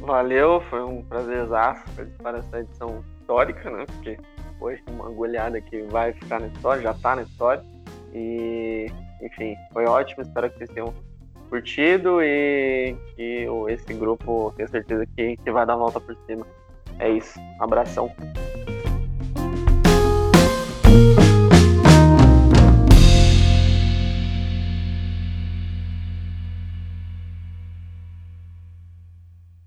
Valeu, foi um prazerzaço para essa edição histórica, né? Porque foi uma goleada que vai ficar na história, já tá na história. E, enfim, foi ótimo, espero que vocês tenham curtido e que esse grupo tenho certeza que, que vai dar a volta por cima. É isso. Um abração.